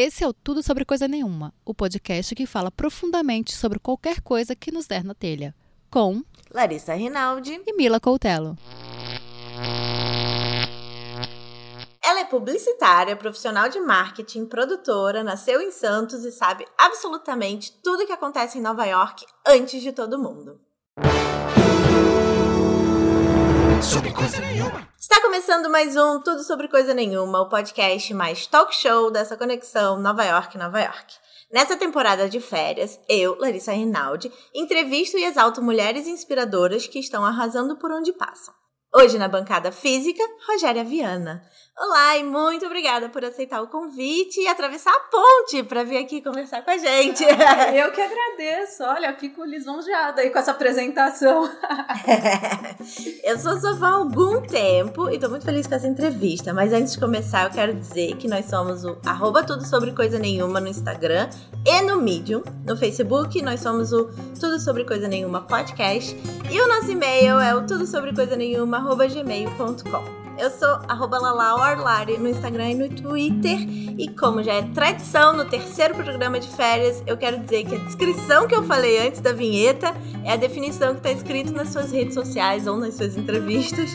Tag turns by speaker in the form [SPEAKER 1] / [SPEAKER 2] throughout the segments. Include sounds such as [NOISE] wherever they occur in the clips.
[SPEAKER 1] Esse é o Tudo Sobre Coisa Nenhuma, o podcast que fala profundamente sobre qualquer coisa que nos der na telha. Com
[SPEAKER 2] Larissa Rinaldi
[SPEAKER 1] e Mila Coutelo.
[SPEAKER 2] Ela é publicitária, profissional de marketing, produtora, nasceu em Santos e sabe absolutamente tudo o que acontece em Nova York antes de todo mundo. Sobre coisa nenhuma. Está começando mais um Tudo Sobre Coisa Nenhuma, o podcast mais talk show dessa conexão Nova York-Nova York. Nessa temporada de férias, eu, Larissa Rinaldi, entrevisto e exalto mulheres inspiradoras que estão arrasando por onde passam. Hoje na bancada física, Rogéria Viana. Olá e muito obrigada por aceitar o convite e atravessar a ponte para vir aqui conversar com a gente.
[SPEAKER 3] Ah, eu que agradeço. Olha, fico lisonjeada aí com essa apresentação. [LAUGHS]
[SPEAKER 2] eu sou sua fã há algum tempo e tô muito feliz com essa entrevista. Mas antes de começar, eu quero dizer que nós somos o arroba tudo sobre coisa nenhuma no Instagram e no Medium. No Facebook, nós somos o Tudo Sobre Coisa Nenhuma podcast. E o nosso e-mail é o tudo sobre coisa nenhuma gmail.com. Eu sou arroba no Instagram e no Twitter. E como já é tradição no terceiro programa de férias, eu quero dizer que a descrição que eu falei antes da vinheta é a definição que está escrito nas suas redes sociais ou nas suas entrevistas.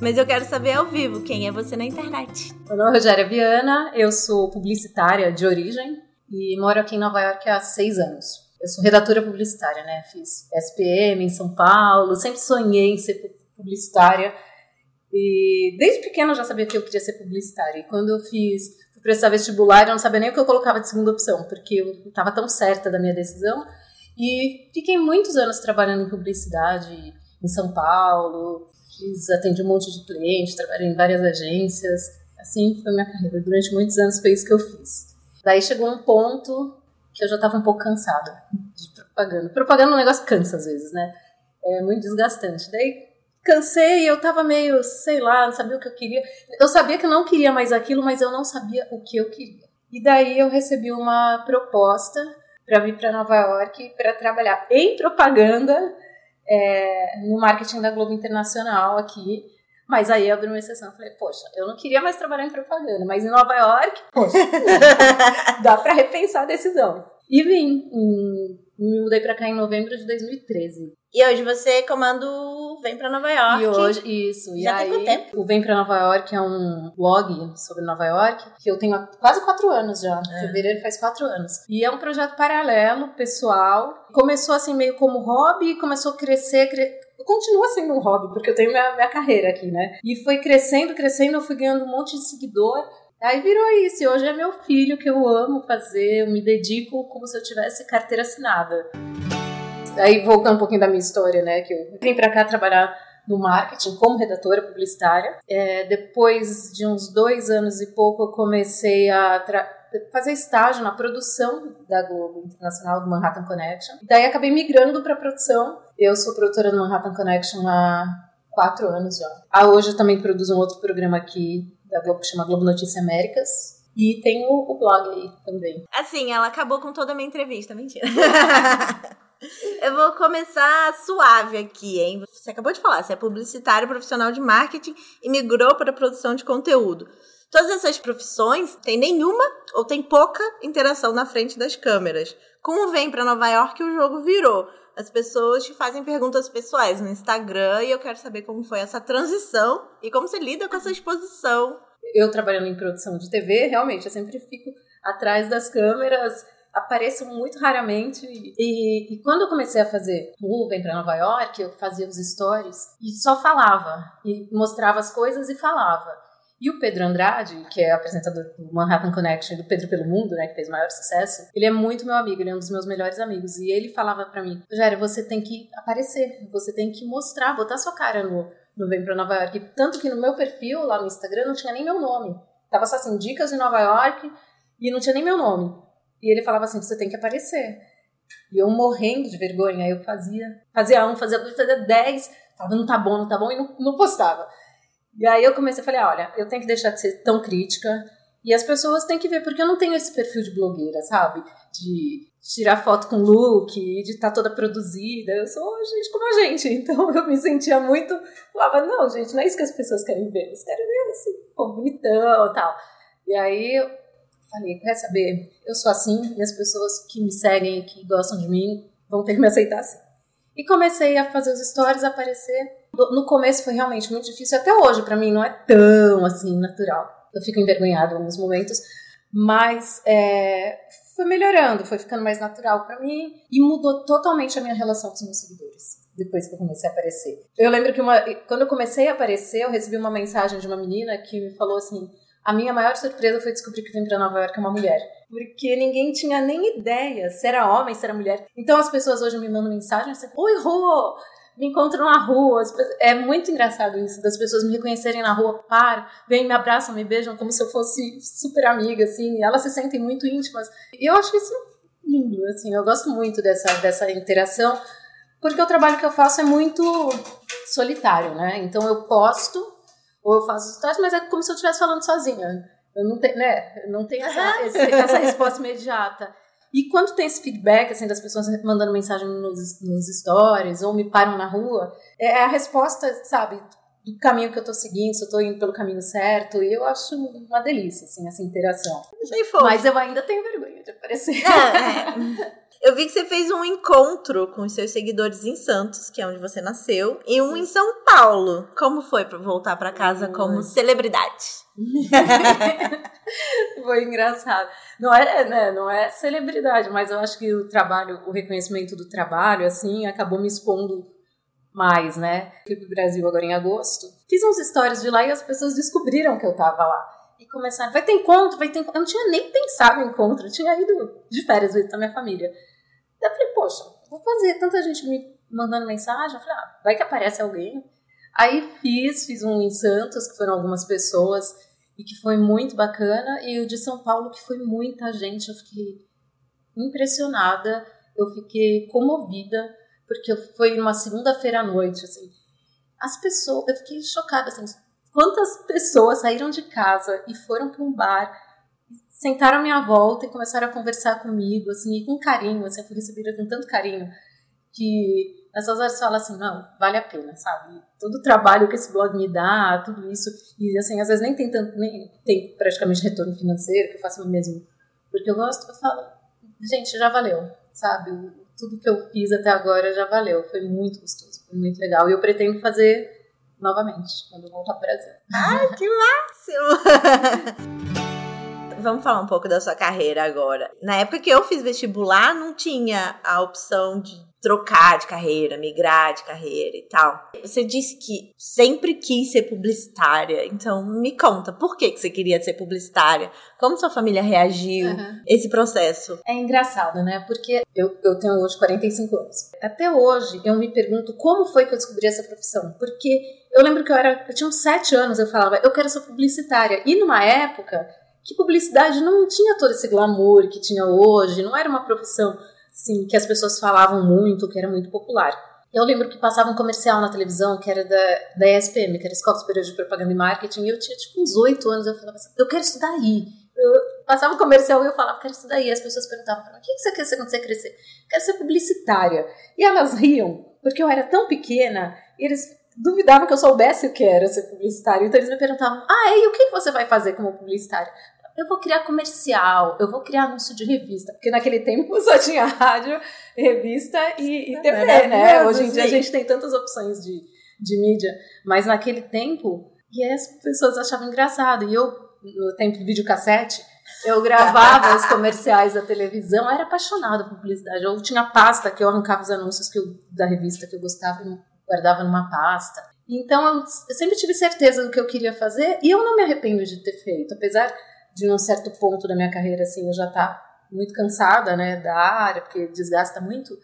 [SPEAKER 2] Mas eu quero saber ao vivo quem é você na internet.
[SPEAKER 3] Meu nome é Rogéria Viana, eu sou publicitária de origem e moro aqui em Nova York há seis anos. Eu sou redatora publicitária, né? Fiz SPM em São Paulo, sempre sonhei em ser publicitária. E desde pequena eu já sabia que eu queria ser publicitária. E quando eu fiz, fui prestar vestibular, eu não sabia nem o que eu colocava de segunda opção, porque eu estava tão certa da minha decisão. E fiquei muitos anos trabalhando em publicidade em São Paulo, fiz, atendi um monte de clientes, trabalhei em várias agências. Assim foi minha carreira. Durante muitos anos foi isso que eu fiz. Daí chegou um ponto que eu já estava um pouco cansada de propaganda. Propaganda é um negócio que cansa às vezes, né? É muito desgastante. Daí cansei, eu tava meio, sei lá, não sabia o que eu queria. Eu sabia que eu não queria mais aquilo, mas eu não sabia o que eu queria. E daí eu recebi uma proposta para vir para Nova York para trabalhar em propaganda é, no marketing da Globo Internacional aqui. Mas aí eu abri uma exceção. Falei, poxa, eu não queria mais trabalhar em propaganda, mas em Nova York, poxa, [LAUGHS] dá para repensar a decisão. E vim. me mudei para cá em novembro de 2013.
[SPEAKER 2] E hoje você comanda o Vem para Nova York.
[SPEAKER 3] E hoje, isso.
[SPEAKER 2] Já
[SPEAKER 3] e
[SPEAKER 2] tem quanto tempo?
[SPEAKER 3] O Vem para Nova York é um blog sobre Nova York que eu tenho há quase quatro anos já. É. Fevereiro faz quatro anos. E é um projeto paralelo, pessoal. Começou assim meio como hobby, começou a crescer, cre... continua sendo um hobby, porque eu tenho minha, minha carreira aqui, né? E foi crescendo, crescendo, eu fui ganhando um monte de seguidor. Aí virou isso, e hoje é meu filho que eu amo fazer, eu me dedico como se eu tivesse carteira assinada. Aí, voltando um pouquinho da minha história, né, que eu vim para cá trabalhar no marketing como redatora publicitária. É, depois de uns dois anos e pouco, eu comecei a fazer estágio na produção da Globo Internacional do Manhattan Connection. Daí acabei migrando para produção. Eu sou produtora do Manhattan Connection há quatro anos já. Ah, hoje eu também produzo um outro programa aqui da Globo que chama Globo Notícia Américas. E tem o, o blog aí também.
[SPEAKER 2] Assim, ela acabou com toda a minha entrevista, mentira. [LAUGHS] Eu vou começar suave aqui, hein? Você acabou de falar, você é publicitário profissional de marketing e migrou para a produção de conteúdo. Todas essas profissões têm nenhuma ou tem pouca interação na frente das câmeras. Como vem para Nova York, o jogo virou. As pessoas te fazem perguntas pessoais no Instagram e eu quero saber como foi essa transição e como você lida com essa exposição.
[SPEAKER 3] Eu trabalhando em produção de TV, realmente, eu sempre fico atrás das câmeras apareço muito raramente. E, e, quando eu comecei a fazer Uber para Nova York, eu fazia os stories e só falava. E mostrava as coisas e falava. E o Pedro Andrade, que é apresentador do Manhattan Connection do Pedro pelo Mundo, né, que fez maior sucesso, ele é muito meu amigo, ele é um dos meus melhores amigos. E ele falava para mim: Jair, você tem que aparecer, você tem que mostrar, botar sua cara no, no Vem pra Nova York. Tanto que no meu perfil lá no Instagram não tinha nem meu nome. Tava só assim: dicas de Nova York e não tinha nem meu nome. E ele falava assim: você tem que aparecer. E eu morrendo de vergonha, eu fazia, fazia um, fazia dois, fazia dez, falava, não tá bom, não tá bom, e não, não postava. E aí eu comecei a falar: olha, eu tenho que deixar de ser tão crítica, e as pessoas têm que ver, porque eu não tenho esse perfil de blogueira, sabe? De tirar foto com look, de estar tá toda produzida. Eu sou gente como a gente. [LAUGHS] Então eu me sentia muito. Falava, não, gente, não é isso que as pessoas querem ver. Eles querem ver esse povo bonitão e tal. E aí falei, quer saber? Eu sou assim e as pessoas que me seguem, que gostam de mim, vão ter que me aceitar assim. E comecei a fazer os stories aparecer. No começo foi realmente muito difícil, até hoje para mim não é tão assim natural. Eu fico envergonhada em alguns momentos, mas é, foi melhorando, foi ficando mais natural para mim e mudou totalmente a minha relação com os meus seguidores depois que eu comecei a aparecer. Eu lembro que uma, quando eu comecei a aparecer, eu recebi uma mensagem de uma menina que me falou assim: a minha maior surpresa foi descobrir que vim para Nova York uma mulher. Porque ninguém tinha nem ideia se era homem, se era mulher. Então as pessoas hoje me mandam mensagem assim: Oi, Rô! Me encontram na rua. É muito engraçado isso, das pessoas me reconhecerem na rua, param, vêm, me abraçam, me beijam como se eu fosse super amiga, assim. Elas se sentem muito íntimas. E eu acho isso lindo, assim. Eu gosto muito dessa, dessa interação, porque o trabalho que eu faço é muito solitário, né? Então eu posto ou eu faço stories, mas é como se eu estivesse falando sozinha. Eu não tenho, né? Eu não tenho essa, [LAUGHS] essa resposta imediata. E quando tem esse feedback, assim, das pessoas mandando mensagem nos, nos stories ou me param na rua, é a resposta, sabe, do caminho que eu tô seguindo, se eu tô indo pelo caminho certo. E eu acho uma delícia, assim, essa interação. Mas eu ainda tenho vergonha de aparecer.
[SPEAKER 2] É, é. [LAUGHS] Eu vi que você fez um encontro com os seus seguidores em Santos, que é onde você nasceu, e um em São Paulo. Como foi para voltar para casa como celebridade? [LAUGHS]
[SPEAKER 3] foi engraçado. Não é, né, não é celebridade, mas eu acho que o trabalho, o reconhecimento do trabalho, assim, acabou me expondo mais, né? Fui pro Brasil agora em agosto. Fiz uns stories de lá e as pessoas descobriram que eu tava lá. E começaram, vai ter encontro, vai ter encontro. Eu não tinha nem pensado em encontro, eu tinha ido de férias com a minha família. Eu falei, poxa, vou fazer tanta gente me mandando mensagem. Eu falei, ah, vai que aparece alguém. Aí fiz, fiz um em Santos, que foram algumas pessoas, e que foi muito bacana. E o de São Paulo, que foi muita gente. Eu fiquei impressionada, eu fiquei comovida, porque foi numa segunda-feira à noite, assim. As pessoas, eu fiquei chocada, assim, quantas pessoas saíram de casa e foram para um bar sentaram à minha volta e começaram a conversar comigo, assim, e com carinho, assim, eu fui recebida com tanto carinho que nessas horas fala assim, não, vale a pena, sabe? Todo o trabalho que esse blog me dá, tudo isso, e assim, às vezes nem tem tanto, nem tem praticamente retorno financeiro, que eu faço mesmo, porque eu gosto, eu falo, gente, já valeu, sabe? Tudo que eu fiz até agora já valeu, foi muito gostoso, foi muito legal, e eu pretendo fazer novamente, quando eu voltar para o Brasil.
[SPEAKER 2] Ai, que máximo! [LAUGHS] vamos falar um pouco da sua carreira agora. Na época que eu fiz vestibular, não tinha a opção de trocar de carreira, migrar de carreira e tal. Você disse que sempre quis ser publicitária, então me conta, por que, que você queria ser publicitária? Como sua família reagiu uhum. esse processo?
[SPEAKER 3] É engraçado, né? Porque eu, eu tenho hoje 45 anos. Até hoje eu me pergunto como foi que eu descobri essa profissão, porque eu lembro que eu era, eu tinha uns 7 anos, eu falava, eu quero ser publicitária. E numa época que publicidade não tinha todo esse glamour que tinha hoje, não era uma profissão assim, que as pessoas falavam muito, que era muito popular. Eu lembro que passava um comercial na televisão que era da, da ESPM, que era Escola Superior de Propaganda e Marketing, e eu tinha tipo uns oito anos, eu falava assim, eu quero estudar aí. Eu passava um comercial e eu falava, quero estudar aí. As pessoas perguntavam, o que você quer ser quando você crescer? Quero ser publicitária. E elas riam, porque eu era tão pequena, e eles duvidavam que eu soubesse o que era ser publicitário. Então eles me perguntavam: ah, e o que você vai fazer como publicitário? Eu vou criar comercial, eu vou criar anúncio de revista, porque naquele tempo [LAUGHS] só tinha rádio, revista e, e TV, é, né? Hoje em dia a gente tem tantas opções de, de mídia, mas naquele tempo, e as pessoas achavam engraçado. E eu, no tempo de videocassete, eu gravava os [LAUGHS] comerciais da televisão, eu era apaixonada por publicidade. Eu tinha pasta que eu arrancava os anúncios que eu, da revista que eu gostava e guardava numa pasta. Então eu, eu sempre tive certeza do que eu queria fazer e eu não me arrependo de ter feito, apesar de um certo ponto da minha carreira, assim, eu já tá muito cansada, né, da área, porque desgasta muito.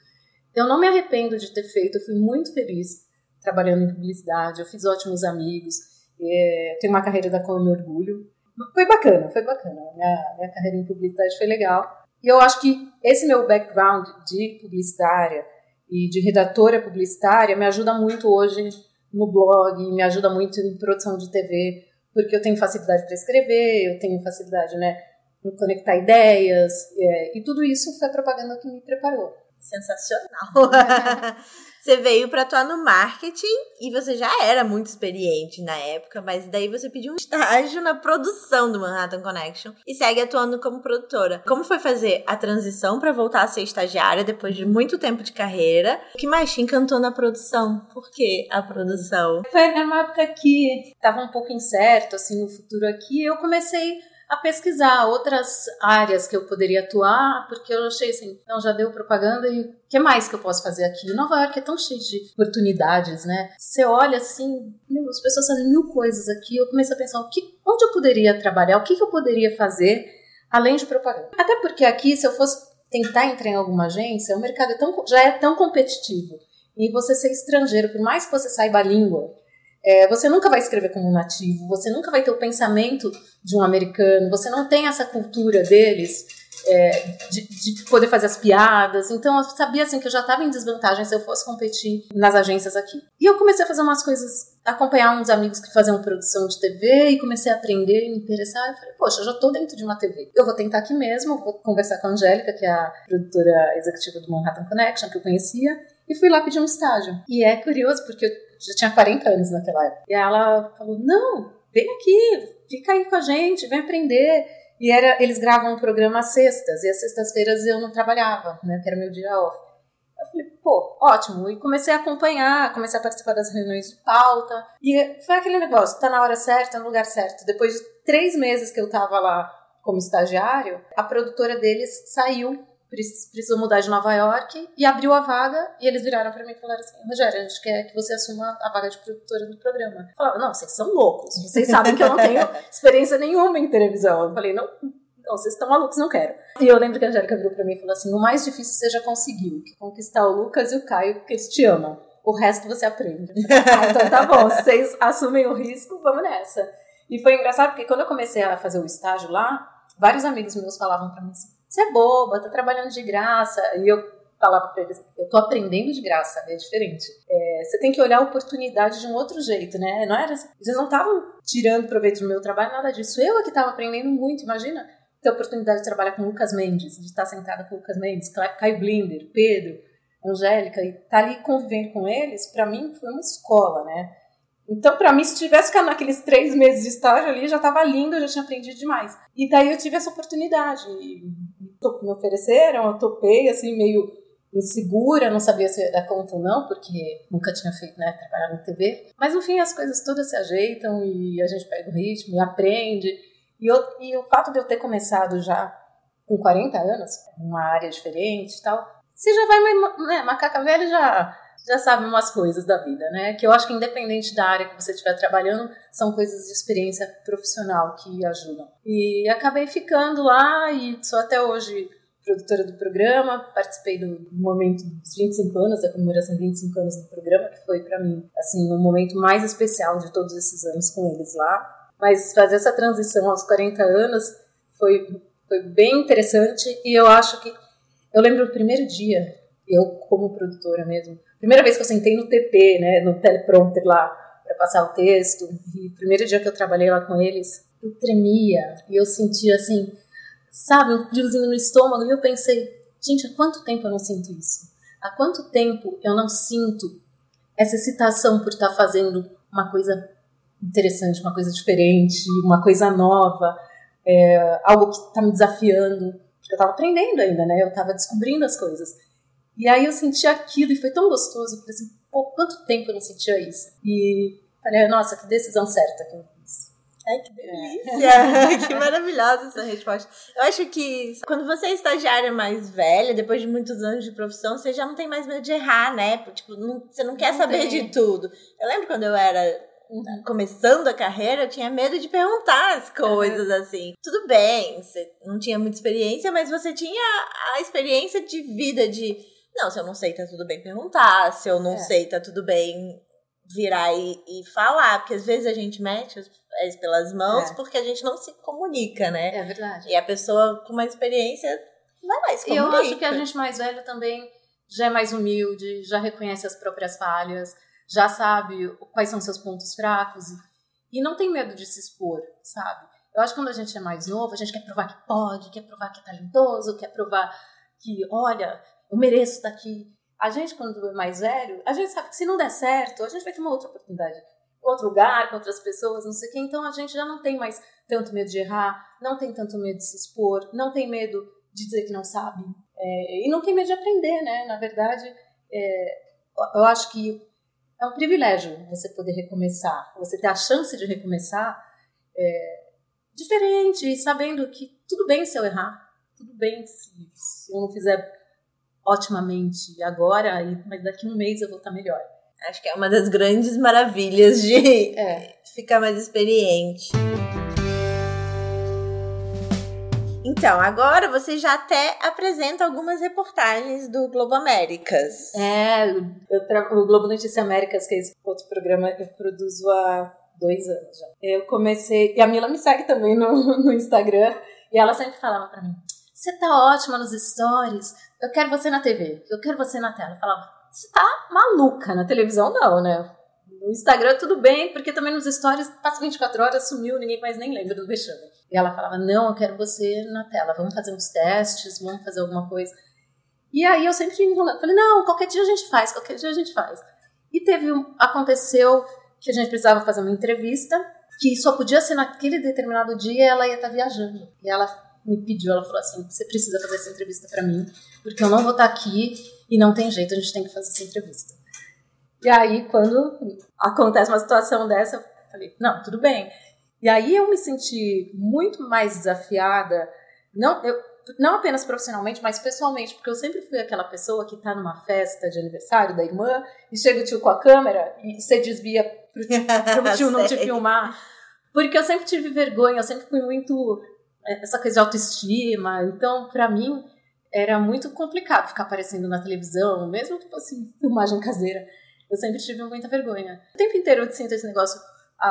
[SPEAKER 3] Eu não me arrependo de ter feito, eu fui muito feliz trabalhando em publicidade, eu fiz ótimos amigos, é, tenho uma carreira da qual eu me orgulho. Foi bacana, foi bacana. Minha, minha carreira em publicidade foi legal. E eu acho que esse meu background de publicitária e de redatora publicitária me ajuda muito hoje no blog, me ajuda muito em produção de TV, porque eu tenho facilidade para escrever, eu tenho facilidade, né, em conectar ideias, é, e tudo isso foi a propaganda que me preparou.
[SPEAKER 2] sensacional. [LAUGHS] você veio para atuar no marketing e você já era muito experiente na época, mas daí você pediu um estágio na produção do Manhattan Connection e segue atuando como produtora. Como foi fazer a transição para voltar a ser estagiária depois de muito tempo de carreira? O que mais te encantou na produção? Por que a produção?
[SPEAKER 3] Foi uma época que estava um pouco incerto assim o futuro aqui. Eu comecei a pesquisar outras áreas que eu poderia atuar, porque eu achei assim, não, já deu propaganda e o que mais que eu posso fazer aqui? Nova York é tão cheio de oportunidades, né? Você olha assim, meu, as pessoas fazem mil coisas aqui, eu comecei a pensar, o que, onde eu poderia trabalhar, o que, que eu poderia fazer além de propaganda? Até porque aqui, se eu fosse tentar entrar em alguma agência, o mercado é tão, já é tão competitivo. E você ser estrangeiro, por mais que você saiba a língua, é, você nunca vai escrever como um nativo, você nunca vai ter o pensamento de um americano, você não tem essa cultura deles é, de, de, poder fazer as piadas. Então eu sabia assim que eu já estava em desvantagem se eu fosse competir nas agências aqui. E eu comecei a fazer umas coisas, acompanhar uns amigos que faziam produção de TV e comecei a aprender e me interessar. Eu falei, poxa, eu já estou dentro de uma TV. Eu vou tentar aqui mesmo, vou conversar com a Angélica, que é a produtora executiva do Manhattan Connection, que eu conhecia, e fui lá pedir um estágio. E é curioso porque eu já tinha 40 anos naquela época. E ela falou: Não, vem aqui, fica aí com a gente, vem aprender. E era, eles gravam um programa às sextas, e às sextas-feiras eu não trabalhava, né, que era meu dia off. Eu falei, pô, ótimo. E comecei a acompanhar, comecei a participar das reuniões de pauta. E foi aquele negócio, tá na hora certa, no lugar certo. Depois de três meses que eu tava lá como estagiário, a produtora deles saiu precisou mudar de Nova York e abriu a vaga e eles viraram para mim e falaram assim, Rogério, a gente quer que você assuma a vaga de produtora do programa. Eu falava, não, vocês são loucos, vocês sabem que eu não tenho [LAUGHS] experiência nenhuma em televisão. Eu falei, não, não, vocês estão malucos, não quero. E eu lembro que a Angélica virou para mim e falou assim, o mais difícil você já conseguiu, que conquistar o Lucas e o Caio, que eles te amam. O resto você aprende. ah, então tá bom, vocês assumem o risco, vamos nessa. E foi engraçado porque quando eu comecei a fazer o estágio lá, vários amigos meus falavam para mim assim, você é boba, tá trabalhando de graça. E eu falava para eles, eu tô aprendendo de graça, é diferente. É, você tem que olhar a oportunidade de um outro jeito, né? Não era, eles não estavam tirando proveito do meu trabalho, nada disso. Eu é que estava aprendendo muito, imagina ter a oportunidade de trabalhar com Lucas Mendes, de estar sentada com Lucas Mendes, Caio Blinder, Pedro, Angélica, e estar tá ali convivendo com eles, para mim foi uma escola, né? Então, para mim, se tivesse ficado naqueles três meses de estágio ali, já estava lindo, eu já tinha aprendido demais. E daí eu tive essa oportunidade. E me ofereceram, eu topei, assim, meio insegura, não sabia se era conta ou não, porque nunca tinha feito, né, trabalhar na TV. Mas, no fim, as coisas todas se ajeitam e a gente pega o ritmo e aprende. E, eu, e o fato de eu ter começado já com 40 anos, numa área diferente e tal, você já vai, né, macaca velha já já sabe umas coisas da vida, né? Que eu acho que independente da área que você estiver trabalhando, são coisas de experiência profissional que ajudam. E acabei ficando lá e sou até hoje produtora do programa, participei do momento dos 25 anos, da comemoração de 25 anos do programa, que foi para mim, assim, o momento mais especial de todos esses anos com eles lá. Mas fazer essa transição aos 40 anos foi, foi bem interessante e eu acho que eu lembro o primeiro dia, eu como produtora mesmo, Primeira vez que eu sentei no TP, né, no teleprompter lá, para passar o texto, e o primeiro dia que eu trabalhei lá com eles, eu tremia e eu sentia assim, sabe, um friozinho no estômago, e eu pensei, gente, há quanto tempo eu não sinto isso? Há quanto tempo eu não sinto essa excitação por estar fazendo uma coisa interessante, uma coisa diferente, uma coisa nova, é, algo que está me desafiando, porque eu estava aprendendo ainda, né? Eu estava descobrindo as coisas. E aí eu senti aquilo e foi tão gostoso. Eu falei assim, pô, quanto tempo eu não sentia isso? E falei, nossa, que decisão certa que eu fiz.
[SPEAKER 2] Ai, que delícia! [LAUGHS] que maravilhosa essa resposta. Eu acho que quando você é estagiária mais velha, depois de muitos anos de profissão, você já não tem mais medo de errar, né? Tipo, não, você não quer não saber tem. de tudo. Eu lembro quando eu era Uhum. começando a carreira, eu tinha medo de perguntar as coisas uhum. assim. Tudo bem, você não tinha muita experiência, mas você tinha a experiência de vida de não, se eu não sei, tá tudo bem perguntar. Se eu não é. sei, tá tudo bem virar e, e, falar. Porque às vezes a gente mete os pés pelas mãos é. porque a gente não se comunica, né?
[SPEAKER 3] É verdade.
[SPEAKER 2] E a pessoa com mais experiência vai lá e se comunica.
[SPEAKER 3] E eu acho que a gente mais velho também já é mais humilde, já reconhece as próprias falhas, já sabe quais são seus pontos fracos e, e não tem medo de se expor, sabe? Eu acho que quando a gente é mais novo, a gente quer provar que pode, quer provar que é talentoso, quer provar que, olha, eu mereço estar aqui. A gente, quando é mais velho, a gente sabe que se não der certo, a gente vai ter uma outra oportunidade. Outro lugar, com outras pessoas, não sei o quê. Então a gente já não tem mais tanto medo de errar, não tem tanto medo de se expor, não tem medo de dizer que não sabe. É, e não tem medo de aprender, né? Na verdade, é, eu acho que é um privilégio você poder recomeçar, você ter a chance de recomeçar é, diferente, sabendo que tudo bem se eu errar, tudo bem se, se eu não fizer otimamente agora, mas daqui a um mês eu vou estar melhor.
[SPEAKER 2] Acho que é uma das grandes maravilhas de [LAUGHS] é. ficar mais experiente. Então, agora você já até apresenta algumas reportagens do Globo Américas.
[SPEAKER 3] É, o Globo Notícia Américas, que é esse outro programa que eu produzo há dois anos já. Eu comecei, e a Mila me segue também no, [LAUGHS] no Instagram, e ela sempre falava para mim: Você tá ótima nos stories, eu quero você na TV, eu quero você na tela. Eu falava: Você tá maluca, na televisão não, né? No Instagram tudo bem, porque também nos stories passa 24 horas, sumiu, ninguém mais nem lembra do vexame. E ela falava: Não, eu quero você na tela, vamos fazer uns testes, vamos fazer alguma coisa. E aí eu sempre enrolando. Falei: Não, qualquer dia a gente faz, qualquer dia a gente faz. E teve um. Aconteceu que a gente precisava fazer uma entrevista, que só podia ser naquele determinado dia ela ia estar viajando. E ela me pediu, ela falou assim: Você precisa fazer essa entrevista para mim, porque eu não vou estar aqui e não tem jeito, a gente tem que fazer essa entrevista. E aí, quando acontece uma situação dessa, eu falei: Não, tudo bem. E aí eu me senti muito mais desafiada, não, eu, não apenas profissionalmente, mas pessoalmente, porque eu sempre fui aquela pessoa que está numa festa de aniversário da irmã e chega o tio com a câmera e você desvia pro tio, pro tio não te [LAUGHS] filmar. Porque eu sempre tive vergonha, eu sempre fui muito essa coisa de autoestima. Então, para mim, era muito complicado ficar aparecendo na televisão, mesmo que fosse filmagem caseira. Eu sempre tive muita vergonha. O tempo inteiro eu sinto esse negócio, a,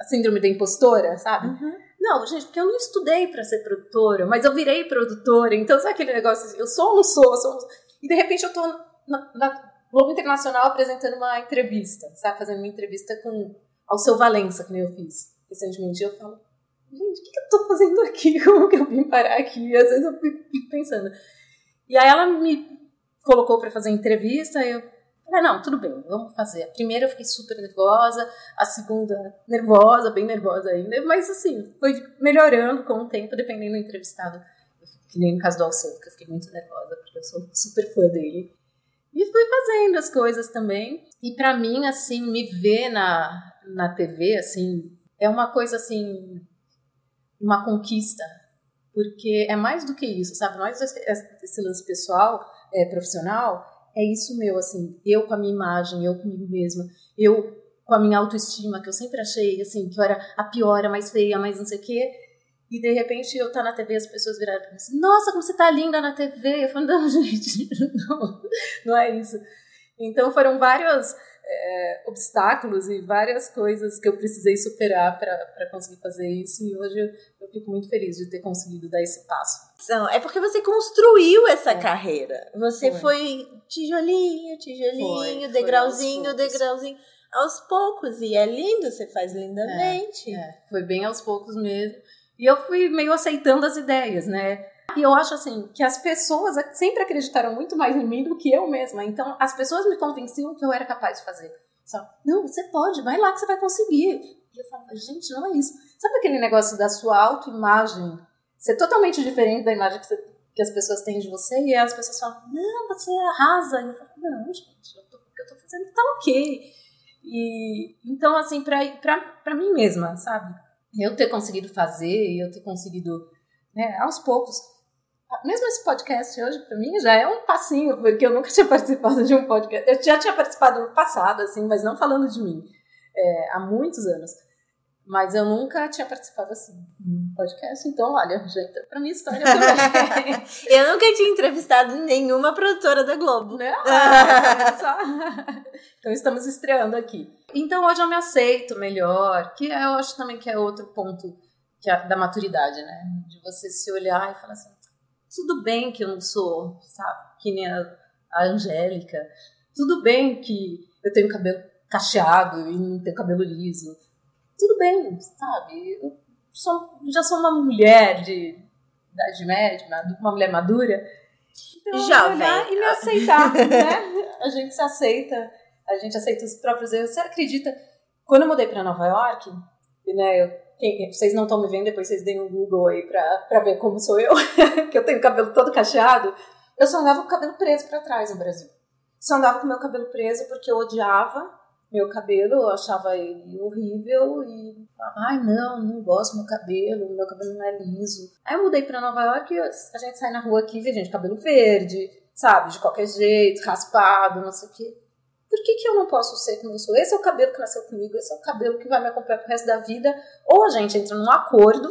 [SPEAKER 3] a síndrome da impostora, sabe? Uhum. Não, gente, porque eu não estudei para ser produtora, mas eu virei produtora. Então, sabe aquele negócio assim, eu sou ou não sou? sou E de repente eu tô na, na, Globo Internacional apresentando uma entrevista, sabe? Fazendo uma entrevista com ao seu Valença, que nem eu fiz recentemente. E eu falo, gente, o que, eu tô fazendo aqui? [LAUGHS] Como que eu vim parar aqui? E às vezes eu fico pensando. E aí ela me colocou para fazer entrevista, eu Falei, não, tudo bem, vamos fazer. A primeira eu fiquei super nervosa, a segunda nervosa, bem nervosa ainda, mas assim, foi melhorando com o tempo, dependendo do entrevistado. Que nem no caso do Alceu, que eu fiquei muito nervosa, porque eu sou super fã dele. E fui fazendo as coisas também. E para mim, assim, me ver na, na TV, assim, é uma coisa, assim, uma conquista. Porque é mais do que isso, sabe? Mais esse, lance pessoal, é, profissional, é isso meu, assim, eu com a minha imagem, eu comigo mesma, eu com a minha autoestima, que eu sempre achei, assim, que eu era a pior, a mais feia, a mais não sei o quê, e de repente eu tá na TV as pessoas viraram mim assim, nossa, como você tá linda na TV, eu falo, não, [LAUGHS] gente, não, não é isso. Então foram vários é, obstáculos e várias coisas que eu precisei superar para conseguir fazer isso, e hoje eu, eu, fico muito feliz de ter conseguido dar esse passo.
[SPEAKER 2] Não, é porque você construiu essa é. carreira. Você foi. foi tijolinho, tijolinho, foi, degrauzinho, foi degrauzinho. Aos poucos, e é lindo, você faz lindamente.
[SPEAKER 3] É, é, foi bem aos poucos mesmo. E eu fui meio aceitando as ideias, né? E eu acho assim que as pessoas sempre acreditaram muito mais em mim do que eu mesma. Então as pessoas me convenciam que eu era capaz de fazer. Só, não, você pode, vai lá que você vai conseguir. E eu falava, gente, não é isso. Sabe aquele negócio da sua autoimagem ser totalmente diferente da imagem que, você, que as pessoas têm de você? E as pessoas falam, não, você arrasa. E eu falo, não, gente, eu tô, o que eu tô fazendo tá ok. E então, assim, pra, pra, pra mim mesma, sabe? Eu ter conseguido fazer, eu ter conseguido, né, aos poucos mesmo esse podcast hoje, para mim, já é um passinho, porque eu nunca [LAUGHS] tinha participado de um podcast. Eu já tinha participado no passado, assim, mas não falando de mim, é, há muitos anos. Mas eu nunca tinha participado assim um podcast, então, olha, gente, pra minha história também. [LAUGHS]
[SPEAKER 2] eu nunca tinha entrevistado nenhuma produtora da Globo.
[SPEAKER 3] Né? Ah, só... [LAUGHS] então estamos estreando aqui. Então hoje eu me aceito melhor, que eu acho também que é outro ponto que é da maturidade, né? De você se olhar e falar assim, tudo bem que eu não sou, sabe, que nem a, a Angélica. Tudo bem que eu tenho cabelo cacheado e não tenho cabelo liso. Tudo bem, sabe? Eu sou, já sou uma mulher de idade média, uma mulher madura. Então,
[SPEAKER 2] Jovem.
[SPEAKER 3] olhar e me aceitar, [LAUGHS] né? A gente se aceita, a gente aceita os próprios erros. Você acredita? Quando eu mudei para Nova York, né, eu, quem, vocês não estão me vendo, depois vocês deem um Google aí pra, pra ver como sou eu, [LAUGHS] que eu tenho o cabelo todo cacheado. Eu só andava com o cabelo preso para trás no Brasil. Só andava com o meu cabelo preso porque eu odiava meu cabelo, eu achava ele horrível e ai não, não gosto do meu cabelo, meu cabelo não é liso. Aí eu mudei pra Nova York e a gente sai na rua aqui e vê gente cabelo verde, sabe, de qualquer jeito, raspado, não sei o quê. Por que, que eu não posso ser como eu sou? Esse é o cabelo que nasceu comigo, esse é o cabelo que vai me acompanhar pro resto da vida. Ou a gente entra num acordo,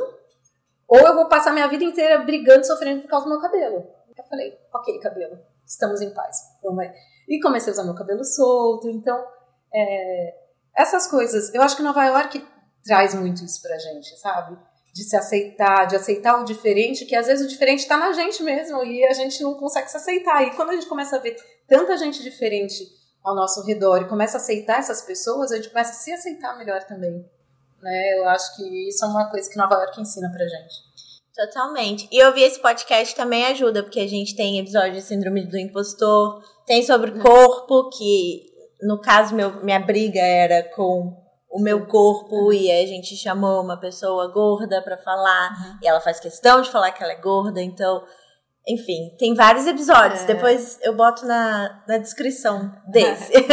[SPEAKER 3] ou eu vou passar minha vida inteira brigando, sofrendo por causa do meu cabelo. Eu falei, ok, cabelo, estamos em paz. E comecei a usar meu cabelo solto, então é, essas coisas, eu acho que Nova York traz muito isso pra gente, sabe? De se aceitar, de aceitar o diferente, que às vezes o diferente tá na gente mesmo e a gente não consegue se aceitar. E quando a gente começa a ver tanta gente diferente ao nosso redor e começa a aceitar essas pessoas, a gente começa a se aceitar melhor também. Né? Eu acho que isso é uma coisa que Nova York ensina pra gente.
[SPEAKER 2] Totalmente. E ouvir esse podcast também ajuda, porque a gente tem episódio de Síndrome do Impostor, tem sobre corpo, que no caso, meu, minha briga era com o meu corpo e a gente chamou uma pessoa gorda para falar uhum. e ela faz questão de falar que ela é gorda, então, enfim, tem vários episódios. É. Depois eu boto na, na descrição desse. [LAUGHS]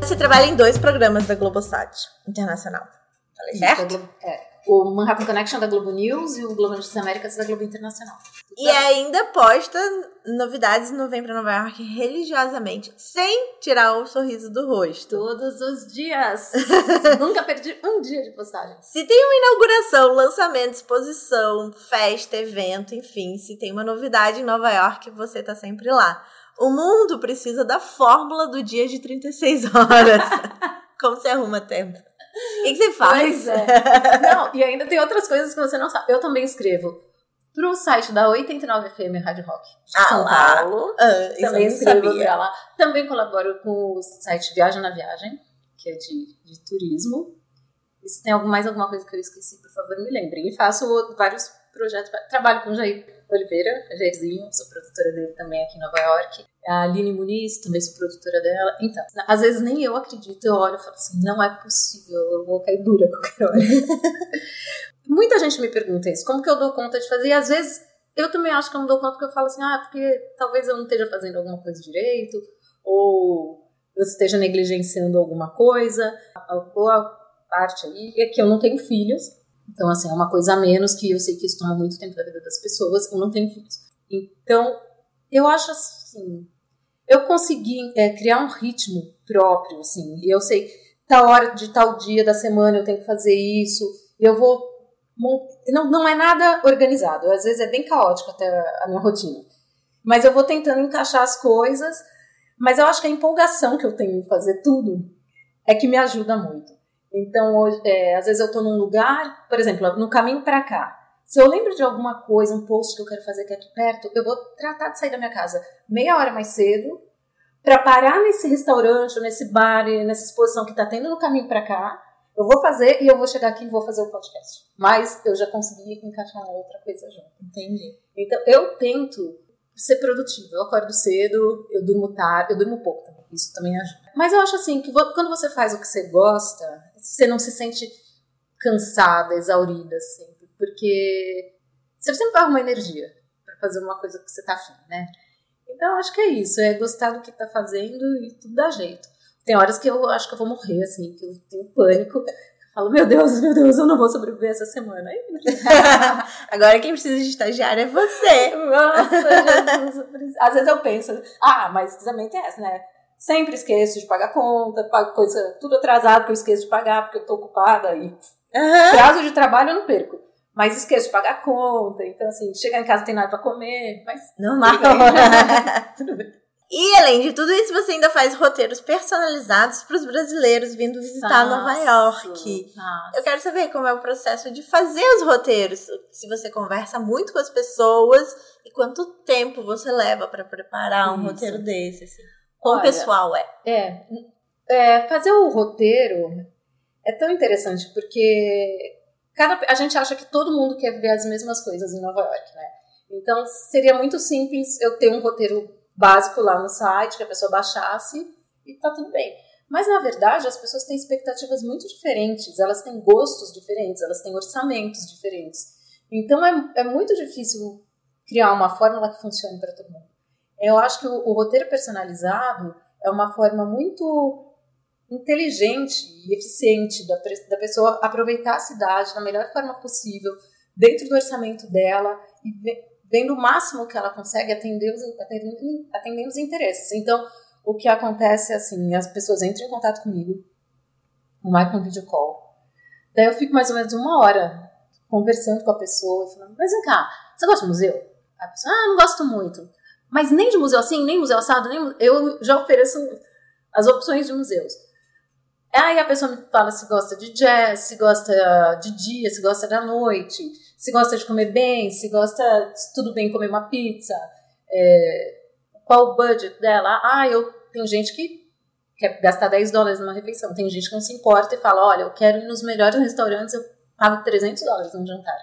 [SPEAKER 2] Você trabalha em dois programas da Globosat Internacional. Falei certo?
[SPEAKER 3] É o Manhattan Connection da Globo News e o Globo Notícias Américas da Globo Internacional.
[SPEAKER 2] E ainda posta novidades no Vem pra Nova York religiosamente, sem tirar o sorriso do rosto.
[SPEAKER 3] Todos os dias. [LAUGHS] Nunca perdi um dia de postagem.
[SPEAKER 2] Se tem uma inauguração, lançamento, exposição, festa, evento, enfim, se tem uma novidade em Nova York, você tá sempre lá. O mundo precisa da fórmula do dia de 36 horas. [LAUGHS] Como se arruma tempo? O que, que você faz?
[SPEAKER 3] É. Não, e ainda tem outras coisas que você não sabe. Eu também escrevo pro site da 89FM Rádio Rock de ah, São lá. Paulo. Ah, também escrevo pra lá. Também colaboro com o site Viagem na Viagem, que é de, de turismo. E se tem mais alguma coisa que eu esqueci, por favor, me lembrem. E faço vários projetos. Trabalho com o Jair Oliveira, Jairzinho, sou produtora dele também aqui em Nova York. A Aline Muniz, também sou produtora dela. Então, às vezes nem eu acredito, eu olho e falo assim, não é possível, eu vou cair dura qualquer hora. [LAUGHS] Muita gente me pergunta isso, como que eu dou conta de fazer? E às vezes eu também acho que eu não dou conta porque eu falo assim, ah, porque talvez eu não esteja fazendo alguma coisa direito, ou eu esteja negligenciando alguma coisa, ou a parte aí é que eu não tenho filhos, então assim, é uma coisa a menos que eu sei que isso toma muito tempo da vida das pessoas, eu não tenho filhos. Então, eu acho assim, eu consegui é, criar um ritmo próprio, assim, eu sei tal hora de tal dia da semana eu tenho que fazer isso, eu vou não, não é nada organizado, às vezes é bem caótico até a minha rotina. Mas eu vou tentando encaixar as coisas, mas eu acho que a empolgação que eu tenho em fazer tudo é que me ajuda muito. Então, hoje, é, às vezes eu estou num lugar, por exemplo, no caminho para cá. Se eu lembro de alguma coisa, um post que eu quero fazer aqui, aqui perto, eu vou tratar de sair da minha casa meia hora mais cedo para parar nesse restaurante, ou nesse bar, nessa exposição que está tendo no caminho para cá eu vou fazer e eu vou chegar aqui e vou fazer o podcast. Mas eu já consegui encaixar uma outra coisa junto.
[SPEAKER 2] Entendi.
[SPEAKER 3] Então eu tento ser produtiva. Eu acordo cedo, eu durmo tarde, eu durmo pouco também. Isso também ajuda. Mas eu acho assim que quando você faz o que você gosta, você não se sente cansada, exaurida sempre, porque você sempre vai arrumar energia para fazer uma coisa que você tá afim, né? Então acho que é isso, é gostar do que tá fazendo e tudo dá jeito. Tem horas que eu acho que eu vou morrer, assim, que eu tenho pânico. Eu falo, meu Deus, meu Deus, eu não vou sobreviver essa semana. [LAUGHS]
[SPEAKER 2] Agora quem precisa de estagiário é você.
[SPEAKER 3] Nossa, Jesus. Às vezes eu penso, ah, mas também tem essa, né? Sempre esqueço de pagar conta, pago coisa tudo atrasado que eu esqueço de pagar porque eu tô ocupada e uhum. prazo de trabalho eu não perco. Mas esqueço de pagar conta, então assim, chegar em casa não tem nada pra comer, mas
[SPEAKER 2] normal. [LAUGHS] Tudo bem. E além de tudo isso, você ainda faz roteiros personalizados para os brasileiros vindo visitar Nossa, Nova York. Nossa. Eu quero saber como é o processo de fazer os roteiros. Se você conversa muito com as pessoas e quanto tempo você leva para preparar um isso. roteiro desse. Assim. Quão pessoal é?
[SPEAKER 3] é? É. Fazer o roteiro é tão interessante porque cada, a gente acha que todo mundo quer ver as mesmas coisas em Nova York, né? Então, seria muito simples eu ter um roteiro básico lá no site, que a pessoa baixasse e tá tudo bem. Mas, na verdade, as pessoas têm expectativas muito diferentes, elas têm gostos diferentes, elas têm orçamentos diferentes. Então, é, é muito difícil criar uma fórmula que funcione para todo mundo. Eu acho que o, o roteiro personalizado é uma forma muito inteligente e eficiente da, da pessoa aproveitar a cidade da melhor forma possível, dentro do orçamento dela e vendo o máximo que ela consegue atender os, atendendo, os interesses. Então, o que acontece é assim, as pessoas entram em contato comigo, marcam um vídeo call, daí eu fico mais ou menos uma hora conversando com a pessoa, falando, mas vem cá, você gosta de museu? A pessoa, ah, não gosto muito. Mas nem de museu assim, nem museu assado, nem eu já ofereço as opções de museus. Aí a pessoa me fala se gosta de jazz, se gosta de dia, se gosta da noite, se gosta de comer bem, se gosta se tudo bem comer uma pizza, é, qual o budget dela. Ah, eu tenho gente que quer gastar 10 dólares numa refeição, tem gente que não se importa e fala, olha, eu quero ir nos melhores restaurantes, eu pago 300 dólares num jantar.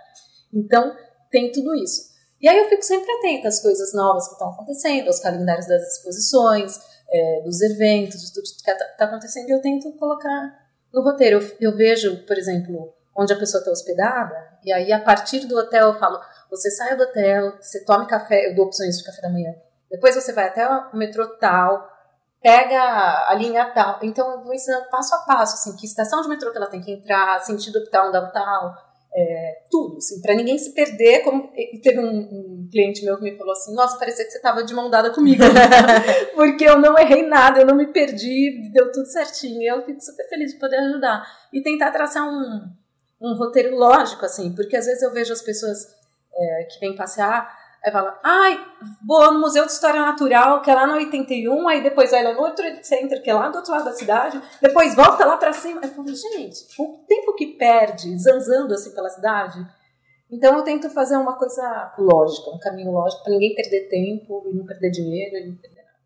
[SPEAKER 3] Então, tem tudo isso. E aí eu fico sempre atenta às coisas novas que estão acontecendo, aos calendários das exposições, é, dos eventos, de tudo que está tá acontecendo, e eu tento colocar no roteiro. Eu, eu vejo, por exemplo, onde a pessoa está hospedada, e aí a partir do hotel eu falo: você sai do hotel, você tome café, eu dou opções de café da manhã. Depois você vai até o metrô tal, pega a linha tal. Então eu vou ensinando passo a passo, assim, que estação de metrô que ela tem que entrar, sentido uptown, downtown, é, tudo, assim, para ninguém se perder. Como, teve um, um, cliente meu que me falou assim: Nossa, parecia que você estava de mão dada comigo, [LAUGHS] porque eu não errei nada, eu não me perdi, deu tudo certinho. Eu fico super feliz de poder ajudar e tentar traçar um, um roteiro lógico, assim, porque às vezes eu vejo as pessoas é, que vêm passear Aí fala, ai, vou no Museu de História Natural, que é lá no 81, aí depois vai lá no outro center, que é lá do outro lado da cidade, depois volta lá para cima. Eu falo, gente, o tempo que perde zanzando assim pela cidade. Então eu tento fazer uma coisa lógica, um caminho lógico, para ninguém perder tempo e não perder dinheiro e não perder nada.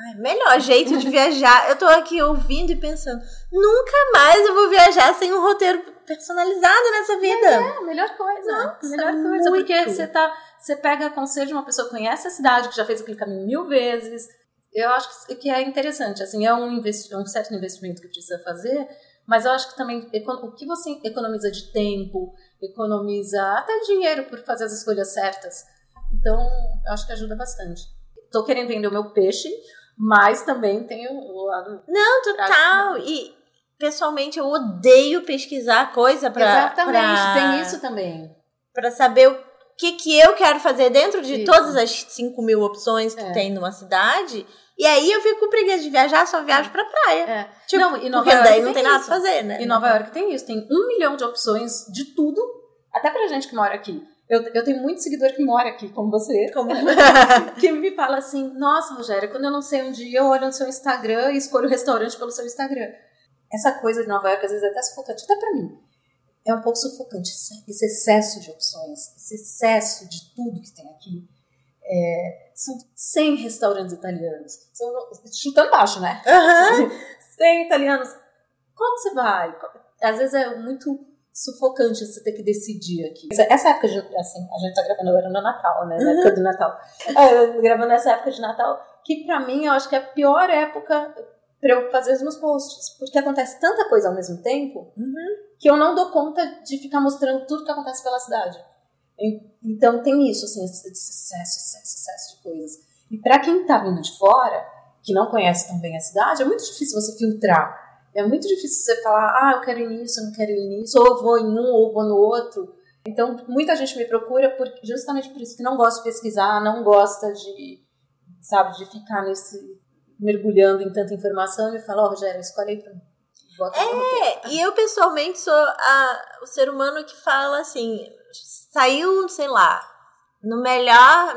[SPEAKER 2] Ai, melhor jeito de viajar. Eu tô aqui ouvindo e pensando, nunca mais eu vou viajar sem um roteiro personalizado nessa vida.
[SPEAKER 3] Mas é, melhor coisa. Nossa, melhor coisa, muito. porque você tá você pega conselho de uma pessoa que conhece a cidade, que já fez aquele caminho mil vezes. Eu acho que é interessante, assim, é um, um certo investimento que precisa fazer, mas eu acho que também o que você economiza de tempo, economiza até dinheiro por fazer as escolhas certas. Então, eu acho que ajuda bastante. Estou querendo vender o meu peixe, mas também tenho o lado.
[SPEAKER 2] Não, total. E pessoalmente eu odeio pesquisar coisa para.
[SPEAKER 3] Exatamente, pra... tem isso também.
[SPEAKER 2] Para saber o que, que eu quero fazer dentro de Isso. todas as 5 mil opções que é. tem numa cidade. E aí eu fico com preguiça de viajar, só viajo pra praia.
[SPEAKER 3] É.
[SPEAKER 2] Tipo, não, e Nova porque York daí não tem nada a fazer, né?
[SPEAKER 3] E Nova York tem isso, tem um milhão de opções de tudo, até pra gente que mora aqui. Eu, eu tenho muito seguidor que mora aqui, como você, como... [LAUGHS] que me fala assim: Nossa, Rogéria, quando eu não sei um dia, eu olho no seu Instagram e escolho o restaurante pelo seu Instagram. Essa coisa de Nova York, às vezes, é até sufocante, até pra mim é um pouco sufocante. Esse excesso de opções, esse excesso de tudo que tem aqui. É, são 100 restaurantes italianos. São, chutando baixo, né?
[SPEAKER 2] Uhum.
[SPEAKER 3] 100 italianos. Qual que você vai? Às vezes é muito sufocante você ter que decidir aqui. Essa época de, assim, a gente tá gravando agora no Natal, né? Na época do Natal. É, gravando nessa época de Natal, que pra mim eu acho que é a pior época para eu fazer os meus posts. Porque acontece tanta coisa ao mesmo tempo
[SPEAKER 2] uhum.
[SPEAKER 3] que eu não dou conta de ficar mostrando tudo que acontece pela cidade. Então tem isso, assim, esse excesso, excesso, excesso de coisas. E para quem tá vindo de fora, que não conhece tão bem a cidade, é muito difícil você filtrar. É muito difícil você falar, ah, eu quero ir nisso, eu não quero ir nisso, ou eu vou em um, ou eu vou no outro. Então, muita gente me procura por, justamente por isso que não gosta de pesquisar, não gosta de, sabe, de ficar nesse mergulhando em tanta informação e fala, ó, oh, Rogério, escolhe aí pra mim.
[SPEAKER 2] É, e eu pessoalmente sou a, o ser humano que fala assim, saiu, sei lá, no melhor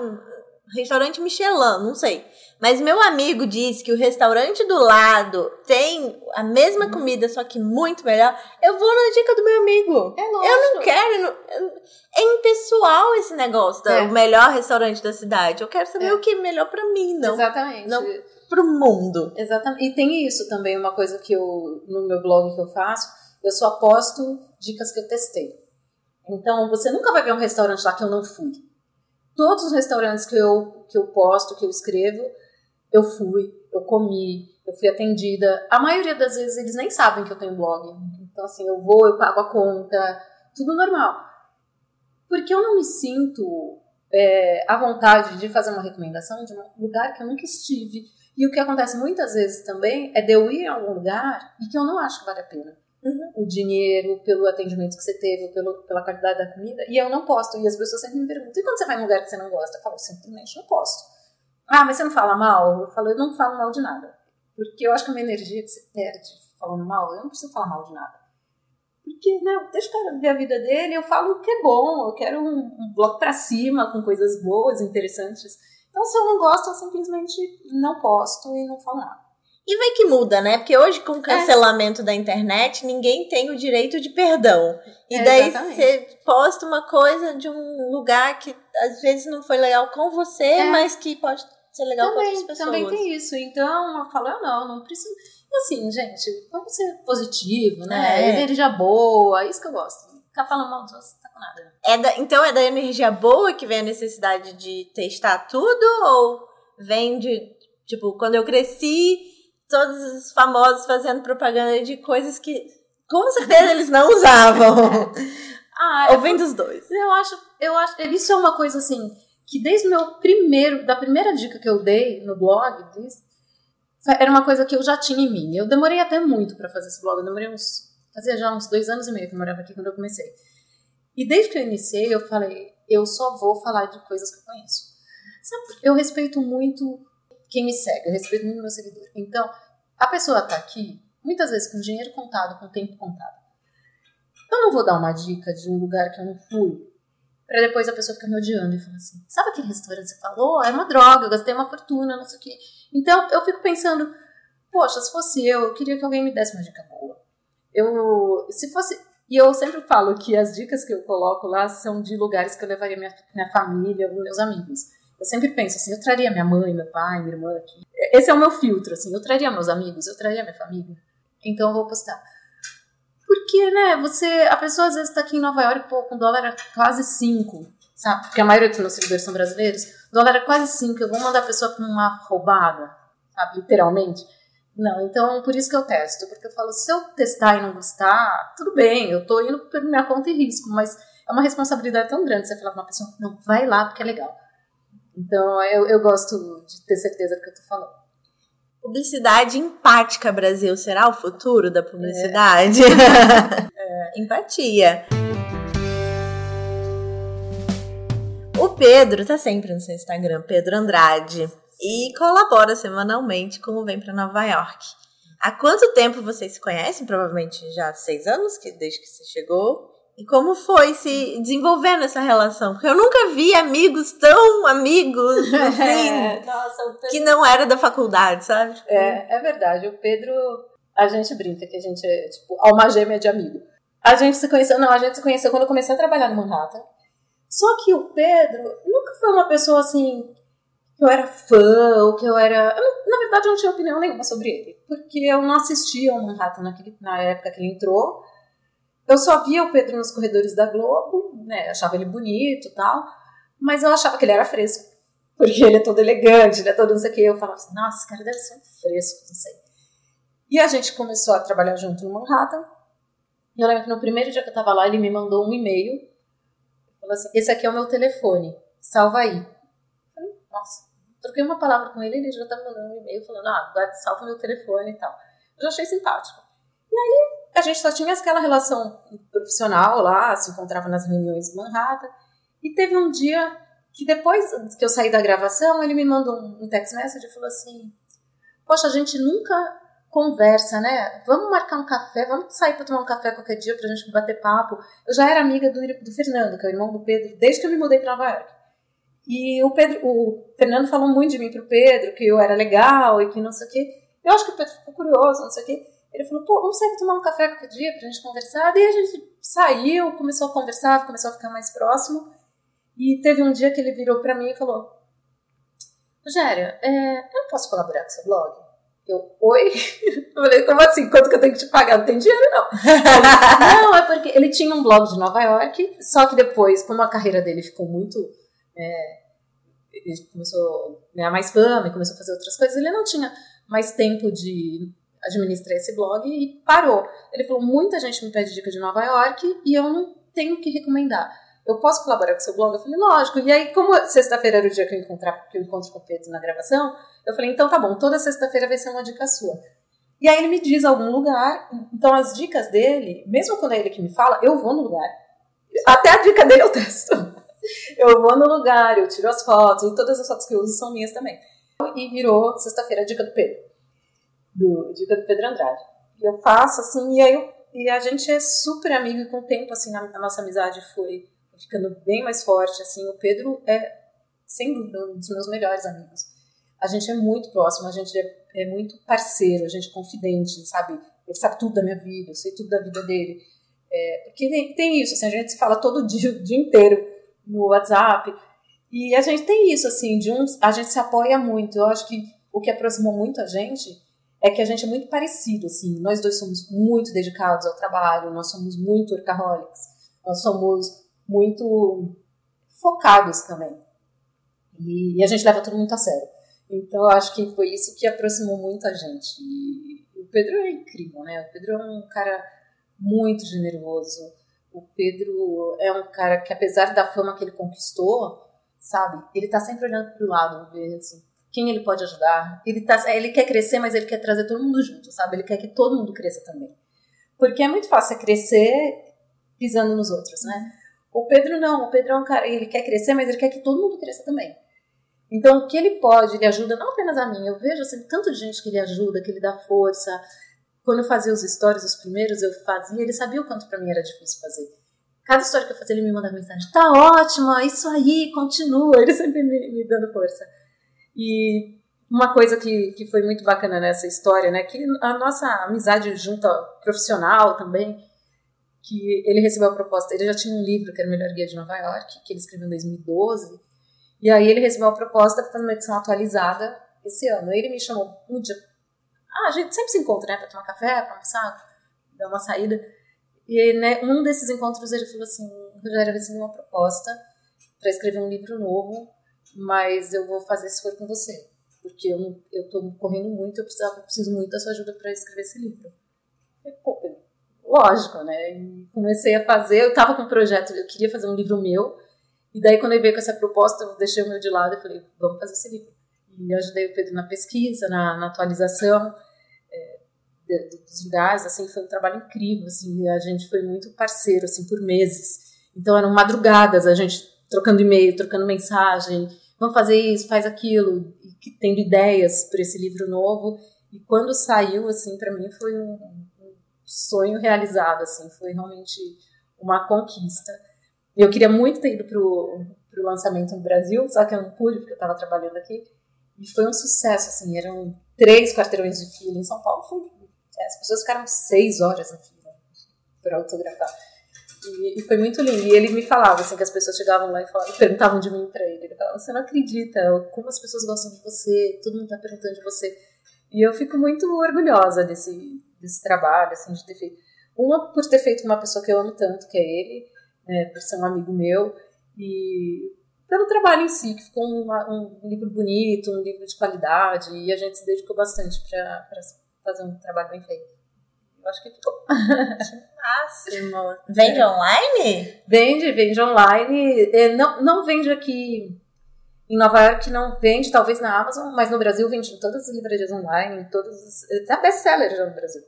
[SPEAKER 2] restaurante Michelin, não sei. Mas meu amigo disse que o restaurante do lado tem a mesma uhum. comida, só que muito melhor. Eu vou na dica do meu amigo.
[SPEAKER 3] É lógico.
[SPEAKER 2] Eu não quero. Não, é impessoal esse negócio, é. o melhor restaurante da cidade. Eu quero saber é. o que é melhor para mim, não.
[SPEAKER 3] Exatamente.
[SPEAKER 2] Não pro mundo.
[SPEAKER 3] Exatamente. E tem isso também, uma coisa que eu, no meu blog que eu faço, eu só posto dicas que eu testei. Então, você nunca vai ver um restaurante lá que eu não fui. todos os restaurantes que eu, que eu posto, que eu escrevo, eu fui, eu comi, eu fui atendida. A maioria das vezes eles nem sabem que eu tenho blog. Então, assim, eu vou, eu pago a conta, tudo normal. Porque eu não me sinto é, à vontade de fazer uma recomendação de um lugar que eu nunca estive. E o que acontece muitas vezes também é de eu ir a algum lugar e que eu não acho que vale a pena. Uhum. O dinheiro, pelo atendimento que você teve, pelo, pela qualidade da comida, e eu não posto. E as pessoas sempre me perguntam: e quando você vai num lugar que você não gosta? Eu falo, simplesmente não posto. Ah, mas você não fala mal? Eu falo, eu não falo mal de nada. Porque eu acho que é uma energia que você perde falando mal, eu não preciso falar mal de nada. Porque, né, deixa o cara ver a vida dele, eu falo que é bom, eu quero um, um bloco pra cima, com coisas boas, interessantes. Então, se eu não gosto, eu simplesmente não posto e não falo nada.
[SPEAKER 2] E vai que muda, né? Porque hoje, com o é. cancelamento é. da internet, ninguém tem o direito de perdão. E é, daí você posta uma coisa de um lugar que às vezes não foi legal com você, é. mas que pode ser legal também, com outras pessoas.
[SPEAKER 3] Também tem isso. Então, eu falo, eu não, não preciso. E assim, gente, vamos ser positivo, né? É. Energia boa, é isso que eu gosto. Ficar falando mal dos outros, tá com nada.
[SPEAKER 2] É da, então é da energia boa que vem a necessidade de testar tudo? Ou vem de, tipo, quando eu cresci, todos os famosos fazendo propaganda de coisas que com certeza eles não usavam. [LAUGHS]
[SPEAKER 3] ah,
[SPEAKER 2] Ou vem dos dois?
[SPEAKER 3] Eu acho, eu acho, isso é uma coisa assim, que desde o meu primeiro, da primeira dica que eu dei no blog, era uma coisa que eu já tinha em mim. Eu demorei até muito para fazer esse blog. Eu demorei uns. Fazia já uns dois anos e meio que eu morava aqui quando eu comecei. E desde que eu iniciei, eu falei: eu só vou falar de coisas que eu conheço. Sabe, eu respeito muito quem me segue, eu respeito muito meu seguidor. Então, a pessoa tá aqui, muitas vezes com dinheiro contado, com tempo contado. Eu não vou dar uma dica de um lugar que eu não fui, Pra depois a pessoa ficar me odiando e falar assim: sabe aquele restaurante que você falou? É uma droga, eu gastei uma fortuna, não sei o quê. Então eu fico pensando: poxa, se fosse eu, eu queria que alguém me desse uma dica boa. Eu, se fosse. E eu sempre falo que as dicas que eu coloco lá são de lugares que eu levaria minha, minha família, meus amigos. Eu sempre penso assim: eu traria minha mãe, meu pai, minha irmã aqui. Esse é o meu filtro, assim. Eu traria meus amigos, eu traria minha família. Então eu vou postar. Porque, né, você. A pessoa às vezes está aqui em Nova York, pô, com dólar quase 5, sabe? Porque a maioria dos meus seguidores são brasileiros. O dólar é quase 5, eu vou mandar a pessoa com uma roubada, sabe? Literalmente. Não, então por isso que eu testo. Porque eu falo, se eu testar e não gostar, tudo bem, eu tô indo por minha conta e risco, mas é uma responsabilidade tão grande você falar pra uma pessoa, não, vai lá porque é legal. Então eu, eu gosto de ter certeza do que eu tô falando.
[SPEAKER 2] Publicidade empática, Brasil. Será o futuro da publicidade? É. [LAUGHS] é. Empatia. O Pedro tá sempre no seu Instagram, Pedro Andrade, e colabora semanalmente com o Vem para Nova York. Há quanto tempo vocês se conhecem? Provavelmente já há seis anos, que desde que você chegou. E como foi se desenvolvendo essa relação? Porque eu nunca vi amigos tão amigos, assim, [LAUGHS] é, nossa, Pedro... que não era da faculdade, sabe?
[SPEAKER 3] É, é verdade. O Pedro, a gente brinca que a gente é, tipo, alma gêmea de amigo. A gente se conheceu, não, a gente se conheceu quando eu comecei a trabalhar no Manhattan. Só que o Pedro nunca foi uma pessoa assim, eu era fã, ou que eu era. Eu, na verdade, eu não tinha opinião nenhuma sobre ele. Porque eu não assistia ao Manhattan naquele, na época que ele entrou. Eu só via o Pedro nos corredores da Globo, né? Achava ele bonito e tal, mas eu achava que ele era fresco. Porque ele é todo elegante, ele é todo não sei o que. Eu falava assim, nossa, esse cara deve ser um fresco, não sei. E a gente começou a trabalhar junto no Manhattan. E eu lembro que no primeiro dia que eu tava lá, ele me mandou um e-mail. Falou assim: esse aqui é o meu telefone, salva aí. Eu falei, nossa, troquei uma palavra com ele, ele já tá me mandando um e-mail falando, ah, salva meu telefone e tal. Eu já achei simpático. E aí a gente só tinha aquela relação profissional lá, se encontrava nas reuniões de Manhattan. E teve um dia que depois que eu saí da gravação, ele me mandou um text message e falou assim: Poxa, a gente nunca conversa, né? Vamos marcar um café, vamos sair para tomar um café qualquer dia pra gente bater papo. Eu já era amiga do, do Fernando, que é o irmão do Pedro, desde que eu me mudei para Nova York. E o Pedro, o Fernando falou muito de mim pro Pedro, que eu era legal e que não sei o quê. Eu acho que o Pedro ficou curioso, não sei o quê. Ele falou, pô, vamos sair tomar um café qualquer dia pra gente conversar. Daí a gente saiu, começou a conversar, começou a ficar mais próximo. E teve um dia que ele virou pra mim e falou: Rogério, é, eu não posso colaborar com seu blog? Eu, oi? [LAUGHS] Eu falei, como assim? Quanto que eu tenho que te pagar? Não tem dinheiro, não. [LAUGHS] não, é porque ele tinha um blog de Nova York, só que depois, como a carreira dele ficou muito é, ele começou a ganhar mais fama e começou a fazer outras coisas, ele não tinha mais tempo de administrar esse blog e parou. Ele falou: muita gente me pede dica de Nova York e eu não tenho que recomendar. Eu posso colaborar com seu blog? Eu falei, lógico. E aí, como sexta-feira era o dia que eu, encontrar, que eu encontro com o Pedro na gravação, eu falei, então tá bom, toda sexta-feira vai ser uma dica sua. E aí ele me diz algum lugar, então as dicas dele, mesmo quando é ele que me fala, eu vou no lugar. Até a dica dele eu testo. Eu vou no lugar, eu tiro as fotos, e todas as fotos que eu uso são minhas também. E virou sexta-feira a dica do Pedro. Do, dica do Pedro Andrade. E eu faço assim, e aí eu, e a gente é super amigo, e com o tempo, assim, a, a nossa amizade foi ficando bem mais forte, assim. O Pedro é, sem dúvida, um dos meus melhores amigos. A gente é muito próximo, a gente é, é muito parceiro, a gente é confidente, sabe? Ele sabe tudo da minha vida, eu sei tudo da vida dele. É, porque tem, tem isso, assim, a gente se fala todo dia, o dia inteiro no WhatsApp. E a gente tem isso, assim, de um, a gente se apoia muito. Eu acho que o que aproximou muito a gente é que a gente é muito parecido, assim. Nós dois somos muito dedicados ao trabalho, nós somos muito workaholics, nós somos muito focados também. E, e a gente leva tudo muito a sério. Então, eu acho que foi isso que aproximou muito a gente. E o Pedro é incrível, né? O Pedro é um cara muito generoso, o Pedro é um cara que, apesar da fama que ele conquistou, sabe, ele tá sempre olhando pro lado, ver assim, quem ele pode ajudar. Ele, tá, ele quer crescer, mas ele quer trazer todo mundo junto, sabe? Ele quer que todo mundo cresça também. Porque é muito fácil crescer pisando nos outros, né? O Pedro não, o Pedro é um cara, ele quer crescer, mas ele quer que todo mundo cresça também. Então, o que ele pode, ele ajuda não apenas a mim, eu vejo assim, tanto de gente que ele ajuda, que ele dá força, quando eu fazia os stories, os primeiros, eu fazia, ele sabia o quanto para mim era difícil fazer. Cada história que eu fazia, ele me mandava mensagem: tá ótima, isso aí, continua. [LAUGHS] Ele sempre me, me dando força. E uma coisa que, que foi muito bacana nessa história, né, que a nossa amizade junta profissional também, que ele recebeu a proposta, ele já tinha um livro que era o Melhor Guia de Nova York, que ele escreveu em 2012, e aí ele recebeu a proposta para fazer uma edição atualizada esse ano. Ele me chamou um dia ah, a gente sempre se encontra, né? Pra tomar café, pra almoçar, dar uma saída. E né, um desses encontros ele falou assim: Rogério, eu recebi uma proposta para escrever um livro novo, mas eu vou fazer se for com você. Porque eu, eu tô correndo muito, eu preciso, eu preciso muito da sua ajuda para escrever esse livro. E, pô, lógico, né? E comecei a fazer, eu tava com um projeto, eu queria fazer um livro meu, e daí quando ele veio com essa proposta, eu deixei o meu de lado e falei, vamos fazer esse livro. E ajudei o Pedro na pesquisa, na, na atualização é, dos lugares, assim, foi um trabalho incrível, assim, a gente foi muito parceiro, assim, por meses. Então eram madrugadas, a gente trocando e-mail, trocando mensagem, vamos fazer isso, faz aquilo, tendo ideias para esse livro novo. E quando saiu, assim, para mim foi um, um sonho realizado, assim, foi realmente uma conquista. Eu queria muito ter ido pro, pro lançamento no Brasil, só que eu não pude porque eu estava trabalhando aqui. E foi um sucesso, assim, eram três quarteirões de fila. Em São Paulo foi, é, as pessoas ficaram seis horas na fila para autografar. E, e, foi muito lindo. E ele me falava, assim, que as pessoas chegavam lá e falavam, perguntavam de mim para ele. Ele falava, você não acredita como as pessoas gostam de você, todo mundo tá perguntando de você. E eu fico muito orgulhosa desse, desse trabalho, assim, de ter feito. Uma, por ter feito uma pessoa que eu amo tanto, que é ele, né, por ser um amigo meu, e pelo trabalho em si, que ficou um, um, livro bonito, um livro de qualidade, e a gente se dedicou bastante para fazer um trabalho bem feito. Eu acho que ficou.
[SPEAKER 2] Máximo. Vende é. online?
[SPEAKER 3] Vende, vende online. É, não, não vende aqui em Nova York, não vende, talvez na Amazon, mas no Brasil vende em todas as livrarias online, em todas as. Até best-seller já no Brasil.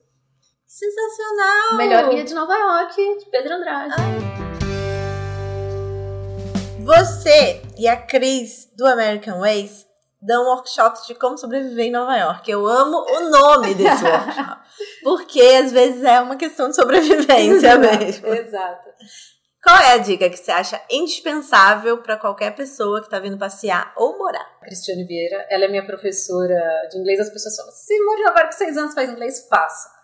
[SPEAKER 2] Sensacional!
[SPEAKER 3] Melhor guia de Nova York, de Pedro Andrade.
[SPEAKER 2] Ai. Você e a Cris do American Ways dão workshops de como sobreviver em Nova York. Eu amo o nome desse [LAUGHS] workshop. Porque às vezes é uma questão de sobrevivência mesmo.
[SPEAKER 3] Exato.
[SPEAKER 2] Qual é a dica que você acha indispensável para qualquer pessoa que está vindo passear ou morar?
[SPEAKER 3] Cristiane Vieira, ela é minha professora de inglês. As pessoas falam: você mora em Nova York seis anos, faz inglês? Faça.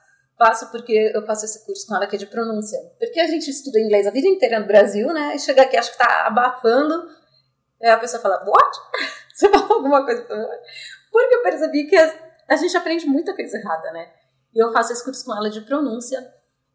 [SPEAKER 3] Faço porque eu faço esse curso com ela que é de pronúncia. Porque a gente estuda inglês a vida inteira no Brasil, né? E chega aqui, acho que tá abafando. E a pessoa fala, what? [LAUGHS] Você fala alguma coisa pra Porque eu percebi que a, gente aprende muita coisa errada, né? E eu faço esse curso com ela de pronúncia.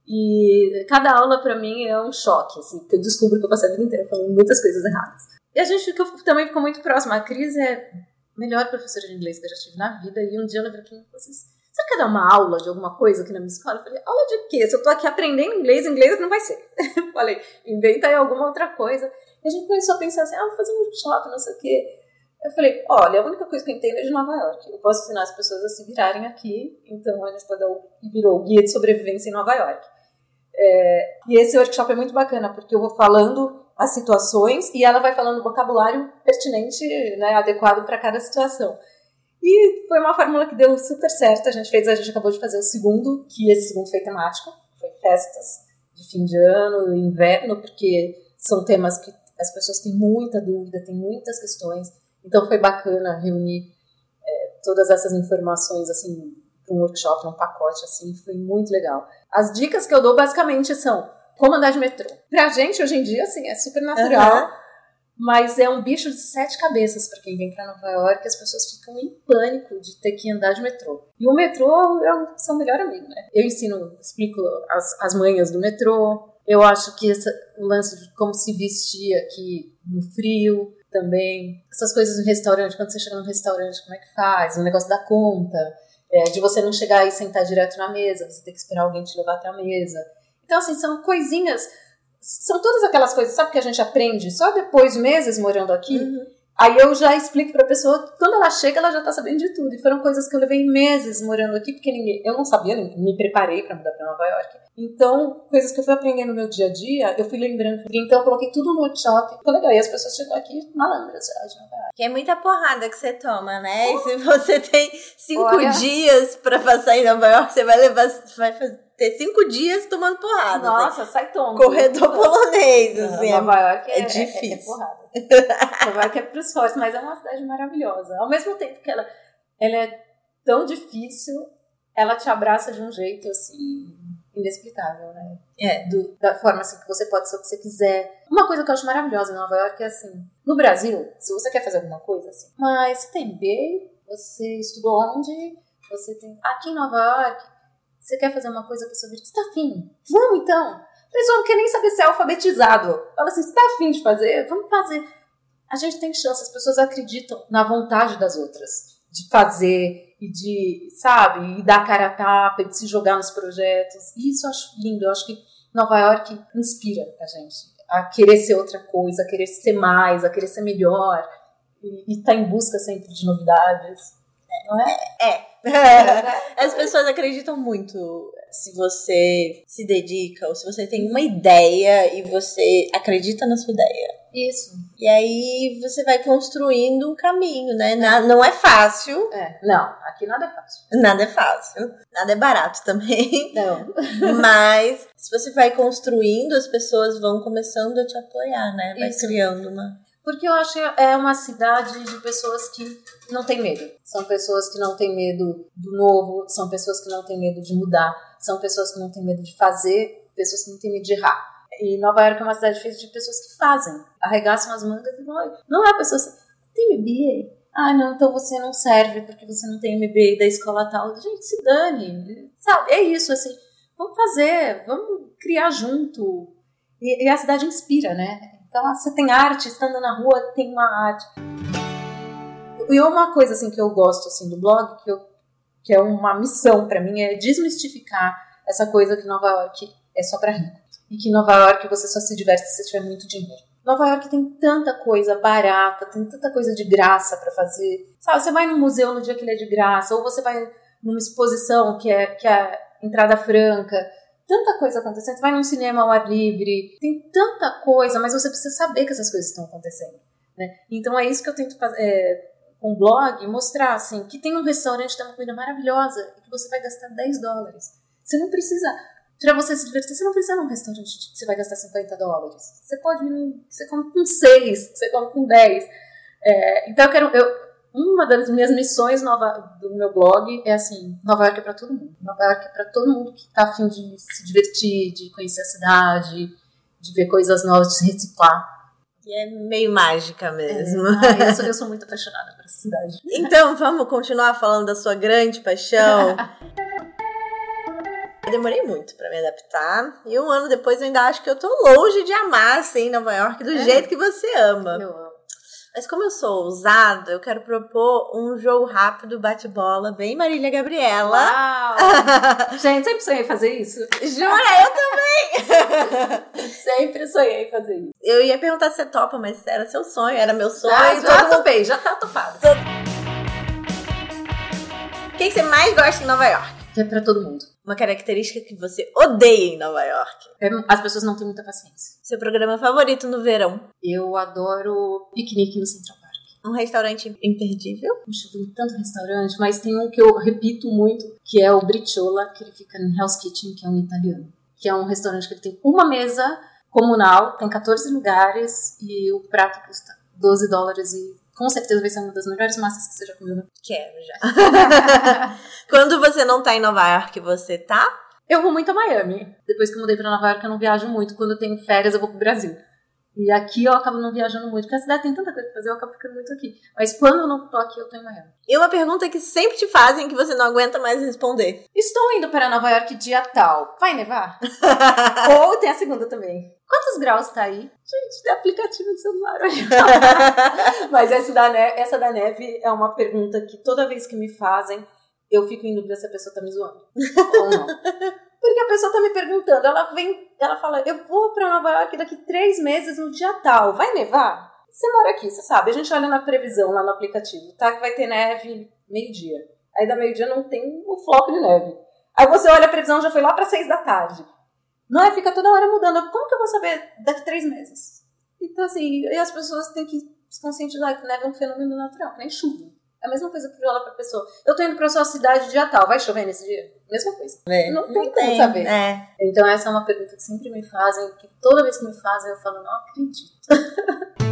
[SPEAKER 3] E cada aula para mim é um choque, assim, porque eu descubro que eu passei a vida inteira falando muitas coisas erradas. E a gente ficou, também ficou muito próximo. A Cris é a melhor professora de inglês que eu já tive na vida. E um dia ela pra mim e assim: Você quer dar uma aula de alguma coisa aqui na minha escola? Eu falei: Aula de quê? Se eu tô aqui aprendendo inglês, inglês é não vai ser. [LAUGHS] falei: Inventa aí alguma outra coisa. E a gente começou a pensar assim: Ah, vou fazer um workshop, não sei o quê. Eu falei, olha, a única coisa que eu entendo é de Nova York. Eu posso ensinar as pessoas a se virarem aqui, então a gente virou guia de sobrevivência em Nova York. É, e esse workshop é muito bacana, porque eu vou falando as situações e ela vai falando o vocabulário pertinente, né, adequado para cada situação. E foi uma fórmula que deu super certo. A gente fez, a gente acabou de fazer o segundo, que esse segundo foi temático, foi festas de fim de ano, inverno, porque são temas que as pessoas têm muita dúvida, têm muitas questões. Então foi bacana reunir é, todas essas informações assim para um workshop, num pacote assim, foi muito legal. As dicas que eu dou basicamente são como andar de metrô. Pra gente hoje em dia assim é super natural. Uhum. Mas é um bicho de sete cabeças para quem vem para Nova York, as pessoas ficam em pânico de ter que andar de metrô. E o metrô é o seu melhor amigo, né? Eu ensino, explico as, as manhas do metrô. Eu acho que essa, o lance de como se vestir aqui no frio, também. Essas coisas no restaurante, quando você chega no restaurante, como é que faz? O negócio da conta, é, de você não chegar e sentar direto na mesa, você tem que esperar alguém te levar até a mesa. Então, assim, são coisinhas, são todas aquelas coisas, sabe, que a gente aprende só depois de meses morando aqui? Uhum. Aí eu já explico para a pessoa que quando ela chega, ela já está sabendo de tudo. E foram coisas que eu levei meses morando aqui, porque ninguém, eu não sabia, me preparei para mudar para Nova York. Então, coisas que eu fui aprendendo no meu dia a dia, eu fui lembrando. Então, eu coloquei tudo no workshop. Ficou legal. E as pessoas chegam aqui malandras já de Nova York.
[SPEAKER 2] Que é muita porrada que você toma, né? E se você tem cinco Olha. dias para passar em Nova York, você vai levar. Vai fazer ter cinco dias tomando porrada.
[SPEAKER 3] Nossa, sai tonto.
[SPEAKER 2] Corredor polonês, assim.
[SPEAKER 3] Nova York é, é difícil. É, é Nova York é pros fortes, mas é uma cidade maravilhosa. Ao mesmo tempo que ela, ela é tão difícil, ela te abraça de um jeito, assim, inexplicável, né? É, do, da forma assim que você pode ser o que você quiser. Uma coisa que eu acho maravilhosa em Nova York é assim, no Brasil, se você quer fazer alguma coisa assim, mas você tem MBA, você estudou onde, você tem... Aqui em Nova York, você quer fazer uma coisa, a pessoa diz, você tá afim? Vamos então! Pessoa não quer nem saber se é alfabetizado. Fala assim, você tá afim de fazer? Vamos fazer. A gente tem chance, as pessoas acreditam na vontade das outras. De fazer e de, sabe, e dar cara a tapa, e de se jogar nos projetos. E isso eu acho lindo. Eu acho que Nova York inspira a gente a querer ser outra coisa, a querer ser mais, a querer ser melhor. E estar tá em busca sempre de novidades. Não é?
[SPEAKER 2] É. [LAUGHS] As pessoas acreditam muito se você se dedica ou se você tem uma ideia e você acredita na sua ideia.
[SPEAKER 3] Isso.
[SPEAKER 2] E aí você vai construindo um caminho, né? não é fácil.
[SPEAKER 3] É. Não, aqui nada é fácil.
[SPEAKER 2] Nada é fácil. Nada é barato também.
[SPEAKER 3] Não. [LAUGHS]
[SPEAKER 2] Mas se você vai construindo, as pessoas vão começando a te apoiar, né? Vai Isso. criando uma.
[SPEAKER 3] Porque eu acho que é uma cidade de pessoas que não têm medo. São pessoas que não têm medo do novo, são pessoas que não têm medo de mudar, são pessoas que não têm medo de fazer, pessoas que não têm medo de errar. E Nova York é uma cidade feita de pessoas que fazem, arregaçam as mangas e vão. Não é a pessoa assim, tem MBA? Ah, não, então você não serve porque você não tem MBA da escola tal. Gente, se dane. Sabe, é isso, assim. Vamos fazer, vamos criar junto. E, e a cidade inspira, né? Então, você tem arte, estando na rua, tem uma arte. E uma coisa assim que eu gosto assim do blog, que, eu, que é uma missão para mim, é desmistificar essa coisa que Nova York é só para rico. E que Nova York você só se diverte se tiver muito dinheiro. Nova York tem tanta coisa barata, tem tanta coisa de graça para fazer. Sabe, você vai no museu no dia que ele é de graça, ou você vai numa exposição que é, que é entrada franca tanta coisa acontecendo. Você vai num cinema ao ar livre, tem tanta coisa, mas você precisa saber que essas coisas estão acontecendo. Né? Então é isso que eu tento é, com o blog, mostrar assim, que tem um restaurante que tem uma comida maravilhosa e que você vai gastar 10 dólares. Você não precisa. Para você se divertir, você não precisa num restaurante que você vai gastar 50 dólares. Você pode ir num, Você come com 6, você come com 10. É, então eu quero. Eu, uma das minhas missões nova, do meu blog é assim: Nova York é para todo mundo. Nova York é para todo mundo que está afim de se divertir, de conhecer a cidade, de ver coisas novas, de se reciclar.
[SPEAKER 2] E é meio mágica mesmo. [LAUGHS]
[SPEAKER 3] É, eu, sou, eu sou muito apaixonada por essa cidade.
[SPEAKER 2] Então, vamos continuar falando da sua grande paixão. Eu demorei muito para me adaptar. E um ano depois eu ainda acho que eu tô longe de amar, assim, Nova York do é. jeito que você ama.
[SPEAKER 3] Eu amo.
[SPEAKER 2] Mas como eu sou ousada, eu quero propor um jogo rápido, bate-bola, bem Marília Gabriela.
[SPEAKER 3] Uau! [LAUGHS] Gente, sempre sonhei fazer isso.
[SPEAKER 2] Jura? Eu também! [LAUGHS]
[SPEAKER 3] sempre sonhei fazer isso.
[SPEAKER 2] Eu ia perguntar se você topa, mas era seu sonho, era meu sonho.
[SPEAKER 3] Ah, já mundo... topei, já tá topado.
[SPEAKER 2] O que você mais gosta em Nova York?
[SPEAKER 3] Que é pra todo mundo.
[SPEAKER 2] Uma característica que você odeia em Nova York.
[SPEAKER 3] É, as pessoas não têm muita paciência.
[SPEAKER 2] Seu programa favorito no verão?
[SPEAKER 3] Eu adoro piquenique no Central Park.
[SPEAKER 2] Um restaurante imperdível?
[SPEAKER 3] Puxa, tem tanto restaurante, mas tem um que eu repito muito, que é o Briciola, que ele fica no Hell's Kitchen, que é um italiano. Que é um restaurante que ele tem uma mesa comunal, tem 14 lugares e o prato custa 12 dólares e com certeza vai ser uma das melhores massas que você já comeu. Né?
[SPEAKER 2] Quero já. [LAUGHS] Quando você não tá em Nova York, você tá?
[SPEAKER 3] Eu vou muito a Miami. Depois que eu mudei pra Nova York, eu não viajo muito. Quando eu tenho férias, eu vou pro Brasil. E aqui eu acabo não viajando muito, porque a cidade tem tanta coisa pra fazer, eu acabo ficando muito aqui. Mas quando eu não tô aqui, eu tô em Miami.
[SPEAKER 2] E uma pergunta que sempre te fazem que você não aguenta mais responder.
[SPEAKER 3] Estou indo para Nova York dia tal. Vai nevar? [LAUGHS] Ou tem a segunda também. Quantos graus tá aí? Gente, tem aplicativo no celular. [LAUGHS] Mas essa da, neve, essa da neve é uma pergunta que toda vez que me fazem, eu fico em dúvida se a pessoa tá me zoando. ou não. Porque a pessoa tá me perguntando, ela vem, ela fala, eu vou para Nova York daqui três meses no dia tal, vai nevar? Você mora aqui, você sabe, a gente olha na previsão lá no aplicativo, tá? Que vai ter neve meio-dia. Aí da meio-dia não tem um floco de neve. Aí você olha a previsão, já foi lá para seis da tarde. Não é? Fica toda hora mudando. Como que eu vou saber daqui três meses? Então, assim, e as pessoas têm que se conscientizar que neve é um fenômeno natural, que nem chuva. É a mesma coisa que falar pra pessoa. Eu tô indo pra sua cidade dia tal, vai chover nesse dia? Mesma coisa. É, não tem como saber.
[SPEAKER 2] É.
[SPEAKER 3] Então essa é uma pergunta que sempre me fazem, que toda vez que me fazem eu falo, não acredito. [LAUGHS]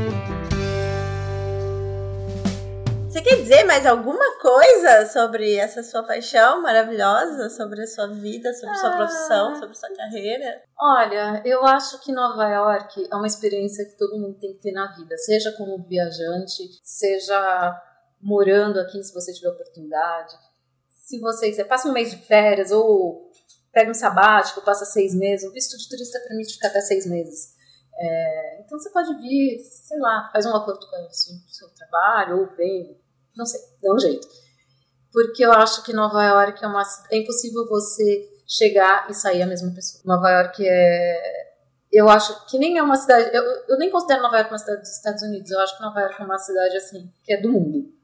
[SPEAKER 2] Você quer dizer mais alguma coisa sobre essa sua paixão maravilhosa, sobre a sua vida, sobre a sua profissão, ah. sobre a sua carreira?
[SPEAKER 3] Olha, eu acho que Nova York é uma experiência que todo mundo tem que ter na vida, seja como viajante, seja morando aqui, se você tiver oportunidade. Se você quiser, passa um mês de férias ou pega um sabático, passa seis meses. O visto de turista permite ficar até seis meses. É, então você pode vir, sei lá, faz um acordo com o seu trabalho ou vem, não sei, dá um jeito. Porque eu acho que Nova York é uma é impossível você chegar e sair a mesma pessoa. Nova York é eu acho que nem é uma cidade. Eu, eu nem considero Nova York uma cidade dos Estados Unidos. Eu acho que Nova York é uma cidade assim que é do mundo.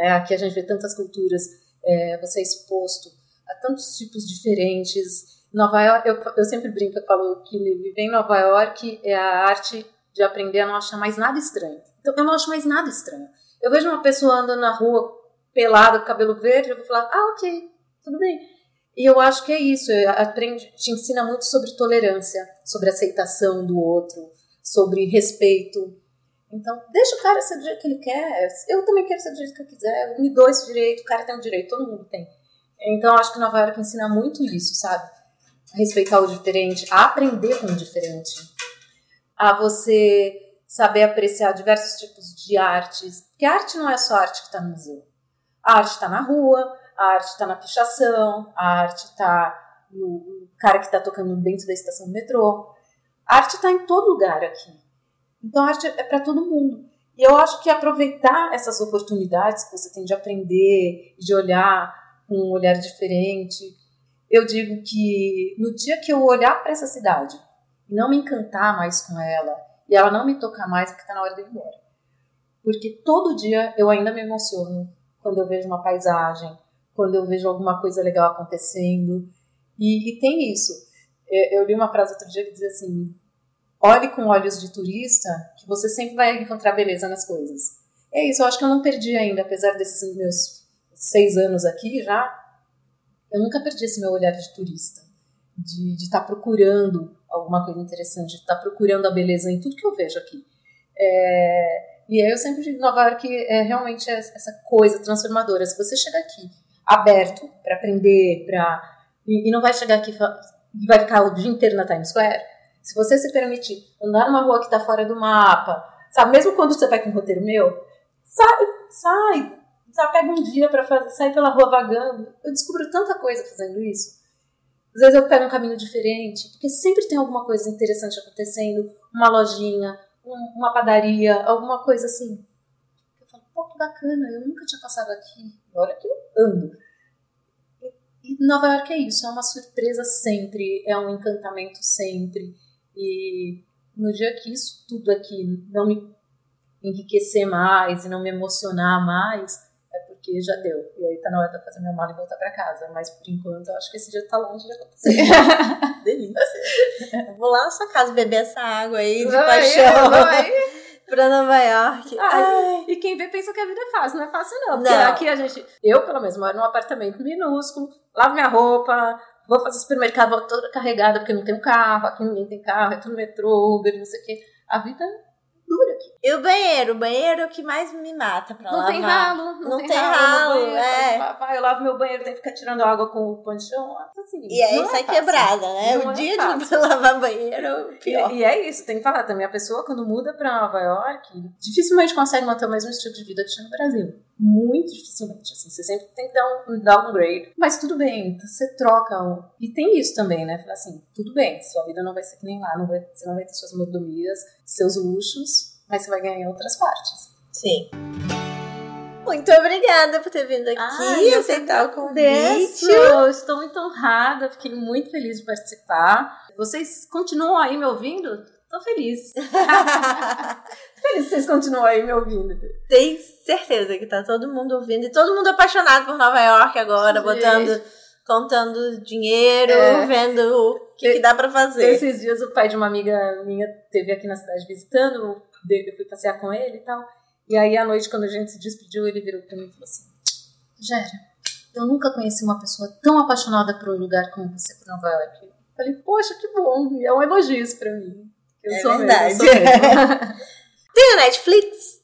[SPEAKER 3] Né? Aqui a gente vê tantas culturas, é, você é exposto a tantos tipos diferentes. Nova York, eu, eu sempre brinco, eu falo que viver em Nova York é a arte de aprender a não achar mais nada estranho. Então eu não acho mais nada estranho. Eu vejo uma pessoa andando na rua pelada, cabelo verde, eu vou falar, ah, ok, tudo bem. E eu acho que é isso, aprende, te ensina muito sobre tolerância, sobre aceitação do outro, sobre respeito. Então, deixa o cara ser do jeito que ele quer. Eu também quero ser do jeito que eu quiser. Eu me dou esse direito, o cara tem o um direito, todo mundo tem. Então, acho que Nova York ensina muito isso, sabe? Respeitar o diferente, a aprender com o diferente, a você saber apreciar diversos tipos de artes. Porque arte não é só arte que está no museu. A arte está na rua, a arte está na pichação, a arte está no cara que está tocando dentro da estação do metrô. A arte está em todo lugar aqui. Então, a arte é para todo mundo. E eu acho que aproveitar essas oportunidades que você tem de aprender, de olhar com um olhar diferente. Eu digo que no dia que eu olhar para essa cidade e não me encantar mais com ela, e ela não me tocar mais, é que está na hora de ir embora. Porque todo dia eu ainda me emociono quando eu vejo uma paisagem, quando eu vejo alguma coisa legal acontecendo. E, e tem isso. Eu, eu li uma frase outro dia que dizia assim: olhe com olhos de turista, que você sempre vai encontrar beleza nas coisas. É isso, eu acho que eu não perdi ainda, apesar desses meus seis anos aqui já, eu nunca perdi esse meu olhar de turista, de estar tá procurando alguma coisa interessante, de estar tá procurando a beleza em tudo que eu vejo aqui. É, e aí eu sempre digo, Nova York é realmente essa coisa transformadora. Se você chega aqui aberto para aprender, para e, e, não vai chegar aqui e vai ficar o dia inteiro na Times Square, se você se permitir andar numa rua que está fora do mapa, sabe, mesmo quando você com um roteiro meu, sai, sai, sabe, pega um dia para sair pela rua vagando. Eu descubro tanta coisa fazendo isso. Às vezes eu pego um caminho diferente, porque sempre tem alguma coisa interessante acontecendo, uma lojinha, um, uma padaria, alguma coisa assim. pô, que bacana, eu nunca tinha passado aqui. Olha que eu ando. E Nova York é isso, é uma surpresa sempre, é um encantamento sempre. E no dia que isso tudo aqui não me enriquecer mais e não me emocionar mais, é porque já deu. E aí tá na hora de fazer minha mala e voltar pra casa. Mas por enquanto eu acho que esse dia tá longe de acontecer. [LAUGHS]
[SPEAKER 2] Delícia. Vou lá na sua casa beber essa água aí de vai, paixão. Vai. [LAUGHS] pra Nova York.
[SPEAKER 3] Ai. E quem vê pensa que a vida é fácil. Não é fácil, não. Porque não. aqui a gente. Eu, pelo menos, moro num apartamento minúsculo, lavo minha roupa, vou fazer supermercado, vou toda carregada porque não tenho carro, aqui ninguém tem carro, é tudo metrô, Uber, não sei o quê. A vida dura aqui.
[SPEAKER 2] E o banheiro? O banheiro é o que mais me mata pra
[SPEAKER 3] não
[SPEAKER 2] lavar.
[SPEAKER 3] Tem ralo, não,
[SPEAKER 2] não
[SPEAKER 3] tem,
[SPEAKER 2] tem
[SPEAKER 3] ralo.
[SPEAKER 2] ralo
[SPEAKER 3] banheiro,
[SPEAKER 2] é.
[SPEAKER 3] Eu lavo meu banheiro, tenho que ficar tirando água com o panchão. Assim,
[SPEAKER 2] e aí sai é quebrada, né?
[SPEAKER 3] Não
[SPEAKER 2] o
[SPEAKER 3] é
[SPEAKER 2] dia
[SPEAKER 3] fácil.
[SPEAKER 2] de [LAUGHS] lavar banheiro, pior.
[SPEAKER 3] E, e, é isso, tem que falar também. A pessoa, quando muda pra Nova York, dificilmente consegue manter o mesmo estilo de vida que tinha no Brasil. Muito dificilmente. Assim, você sempre tem que dar um downgrade. Mas tudo bem, você troca. Um... E tem isso também, né? Falar assim, tudo bem, sua vida não vai ser que nem lá, não vai, você não vai ter suas mordomias, seus luxos, mas você vai ganhar em outras partes.
[SPEAKER 2] Sim. Muito obrigada por ter vindo aqui e aceitar o convite.
[SPEAKER 3] Eu estou muito honrada, fiquei muito feliz de participar. Vocês continuam aí me ouvindo? Tô feliz. [LAUGHS] feliz que vocês continuam aí me ouvindo.
[SPEAKER 2] Tenho certeza que tá todo mundo ouvindo e todo mundo apaixonado por Nova York agora,
[SPEAKER 3] Gente.
[SPEAKER 2] botando, contando dinheiro,
[SPEAKER 3] É.
[SPEAKER 2] vendo o que, que dá pra fazer.
[SPEAKER 3] Esses dias o pai de uma amiga minha teve aqui na cidade visitando, eu fui passear com ele e tal. E aí à noite, quando a gente se despediu, ele virou pra mim e falou assim: Géria, eu nunca conheci uma pessoa tão apaixonada por um lugar como você por Nova York. Eu falei, poxa, que bom. E é um elogio isso pra mim. Eu
[SPEAKER 2] É
[SPEAKER 3] sou
[SPEAKER 2] verdade.
[SPEAKER 3] Mesmo, eu sou mesmo. [LAUGHS]
[SPEAKER 2] Tem na Netflix?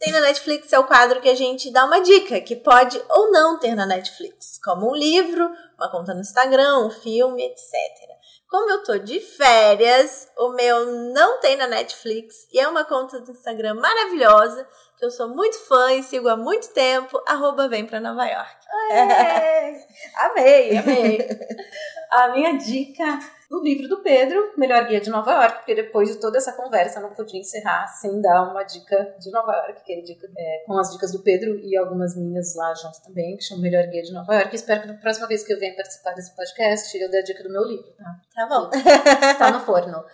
[SPEAKER 2] Tem na Netflix é o quadro que a gente dá uma dica que pode ou não ter na Netflix, como um livro, uma conta no Instagram, um filme, etc. Como eu tô de férias, o meu não tem na Netflix e é uma conta do Instagram maravilhosa eu sou muito fã e sigo há muito tempo, arroba vem pra Nova York.
[SPEAKER 3] É. [LAUGHS] Amei, amei. [LAUGHS] A minha dica do livro do Pedro, Melhor Guia de Nova York, porque depois de toda essa conversa eu não podia encerrar sem dar uma dica de Nova York, que é, dica, é, com as dicas do Pedro e algumas minhas lá junto também, que chama Melhor Guia de Nova York. Espero que na próxima vez que eu venha participar desse podcast eu dê a dica do meu livro, tá?
[SPEAKER 2] Tá bom.
[SPEAKER 3] Está [LAUGHS] no forno.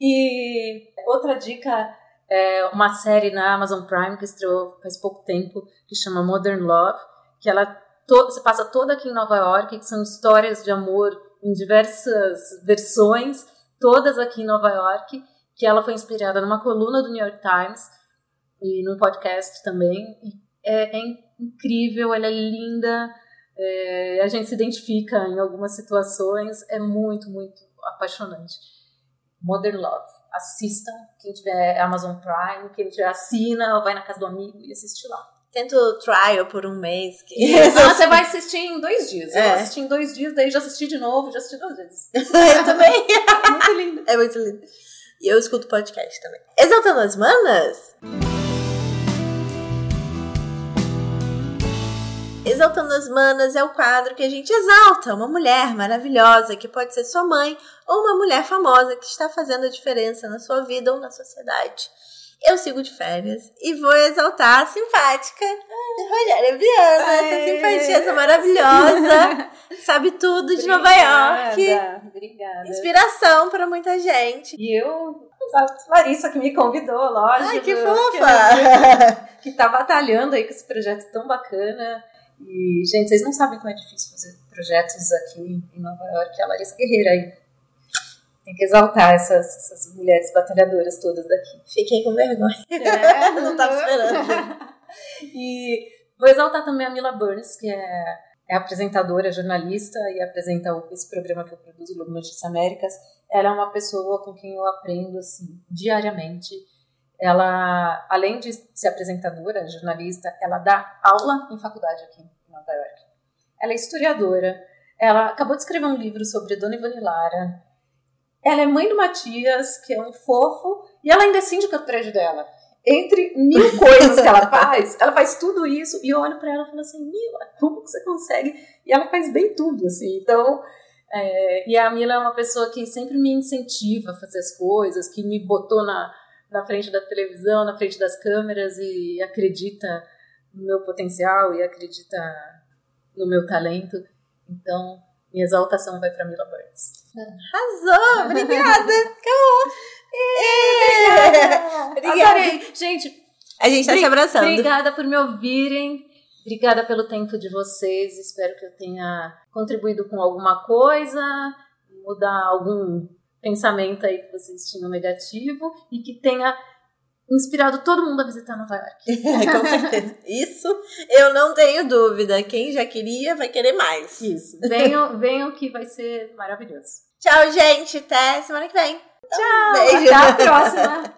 [SPEAKER 3] E outra dica é uma série na Amazon Prime que estreou faz pouco tempo, que chama Modern Love, que ela to se passa toda aqui em Nova York, que são histórias de amor em diversas versões, todas aqui em Nova York, que ela foi inspirada numa coluna do New York Times e num podcast também. É, é incrível, ela é linda, é, a gente se identifica em algumas situações, é muito, muito apaixonante. Modern Love. Assistam, quem tiver Amazon Prime, quem tiver assina, vai na casa do amigo e assiste lá.
[SPEAKER 2] Tento trial por um mês. Que...
[SPEAKER 3] Ah, você vai assistir em dois dias. Eu
[SPEAKER 2] É.
[SPEAKER 3] assisti em dois dias, daí já assisti de novo, já assisti duas vezes. [LAUGHS]
[SPEAKER 2] eu também.
[SPEAKER 3] Muito lindo.
[SPEAKER 2] É muito lindo. E eu escuto podcast também. Exaltando as manas? Exaltando as Manas é o quadro que a gente exalta uma mulher maravilhosa, que pode ser sua mãe, ou uma mulher famosa que está fazendo a diferença na sua vida ou na sociedade. Eu sigo de férias e vou exaltar a simpática Rogéria Viana, essa simpatia, essa maravilhosa, [LAUGHS] sabe tudo de Nova York.
[SPEAKER 3] Obrigada, Obrigada.
[SPEAKER 2] Inspiração para muita gente.
[SPEAKER 3] E eu, a Larissa que me convidou, lógico.
[SPEAKER 2] Ai, que
[SPEAKER 3] Que,
[SPEAKER 2] fofa!
[SPEAKER 3] que tá batalhando aí com esse projeto tão bacana. E, gente, vocês não sabem como é difícil fazer projetos aqui em Nova York. A Larissa Guerreira aí. Tem que exaltar essas, essas mulheres batalhadoras todas daqui.
[SPEAKER 2] Fiquei com vergonha.
[SPEAKER 3] É, [LAUGHS]
[SPEAKER 2] Não tava esperando. [LAUGHS]
[SPEAKER 3] E vou exaltar também a Mila Burns, que é, é apresentadora, jornalista e apresenta esse programa que eu produzo, Globo Notícias Américas. Ela é uma pessoa com quem eu aprendo assim, diariamente. Ela, além de ser apresentadora, jornalista, ela dá aula em faculdade aqui em Nova York. Ela é historiadora. Ela acabou de escrever um livro sobre Dona Ivone Lara. Ela é mãe do Matias, que é um fofo, e ela ainda é síndica do prédio dela. Entre mil [LAUGHS] coisas que ela faz, ela faz tudo isso, e eu olho pra ela e falo assim, Mila, como que você consegue? E ela faz bem tudo, assim. Então, é, e a Mila é uma pessoa que sempre me incentiva a fazer as coisas, que me botou na, na frente da televisão, na frente das câmeras e acredita no meu potencial e acredita no meu talento. Então, minha exaltação vai para Mila Burns.
[SPEAKER 2] Arrasou! Obrigada! [LAUGHS] Acabou!
[SPEAKER 3] Obrigada! Adorei! Gente,
[SPEAKER 2] a gente tá se abraçando.
[SPEAKER 3] Obrigada por me ouvirem. Obrigada pelo tempo de vocês. Espero que eu tenha contribuído com alguma coisa, mudar algum pensamento aí que vocês tinham negativo e que tenha inspirado todo mundo a visitar Nova York. [LAUGHS]
[SPEAKER 2] com certeza. Isso eu não tenho dúvida. Quem já queria vai querer mais.
[SPEAKER 3] Isso. Venham, venham que vai ser maravilhoso.
[SPEAKER 2] Tchau, gente. Até semana que vem.
[SPEAKER 3] Tchau. Beijo. Até a próxima.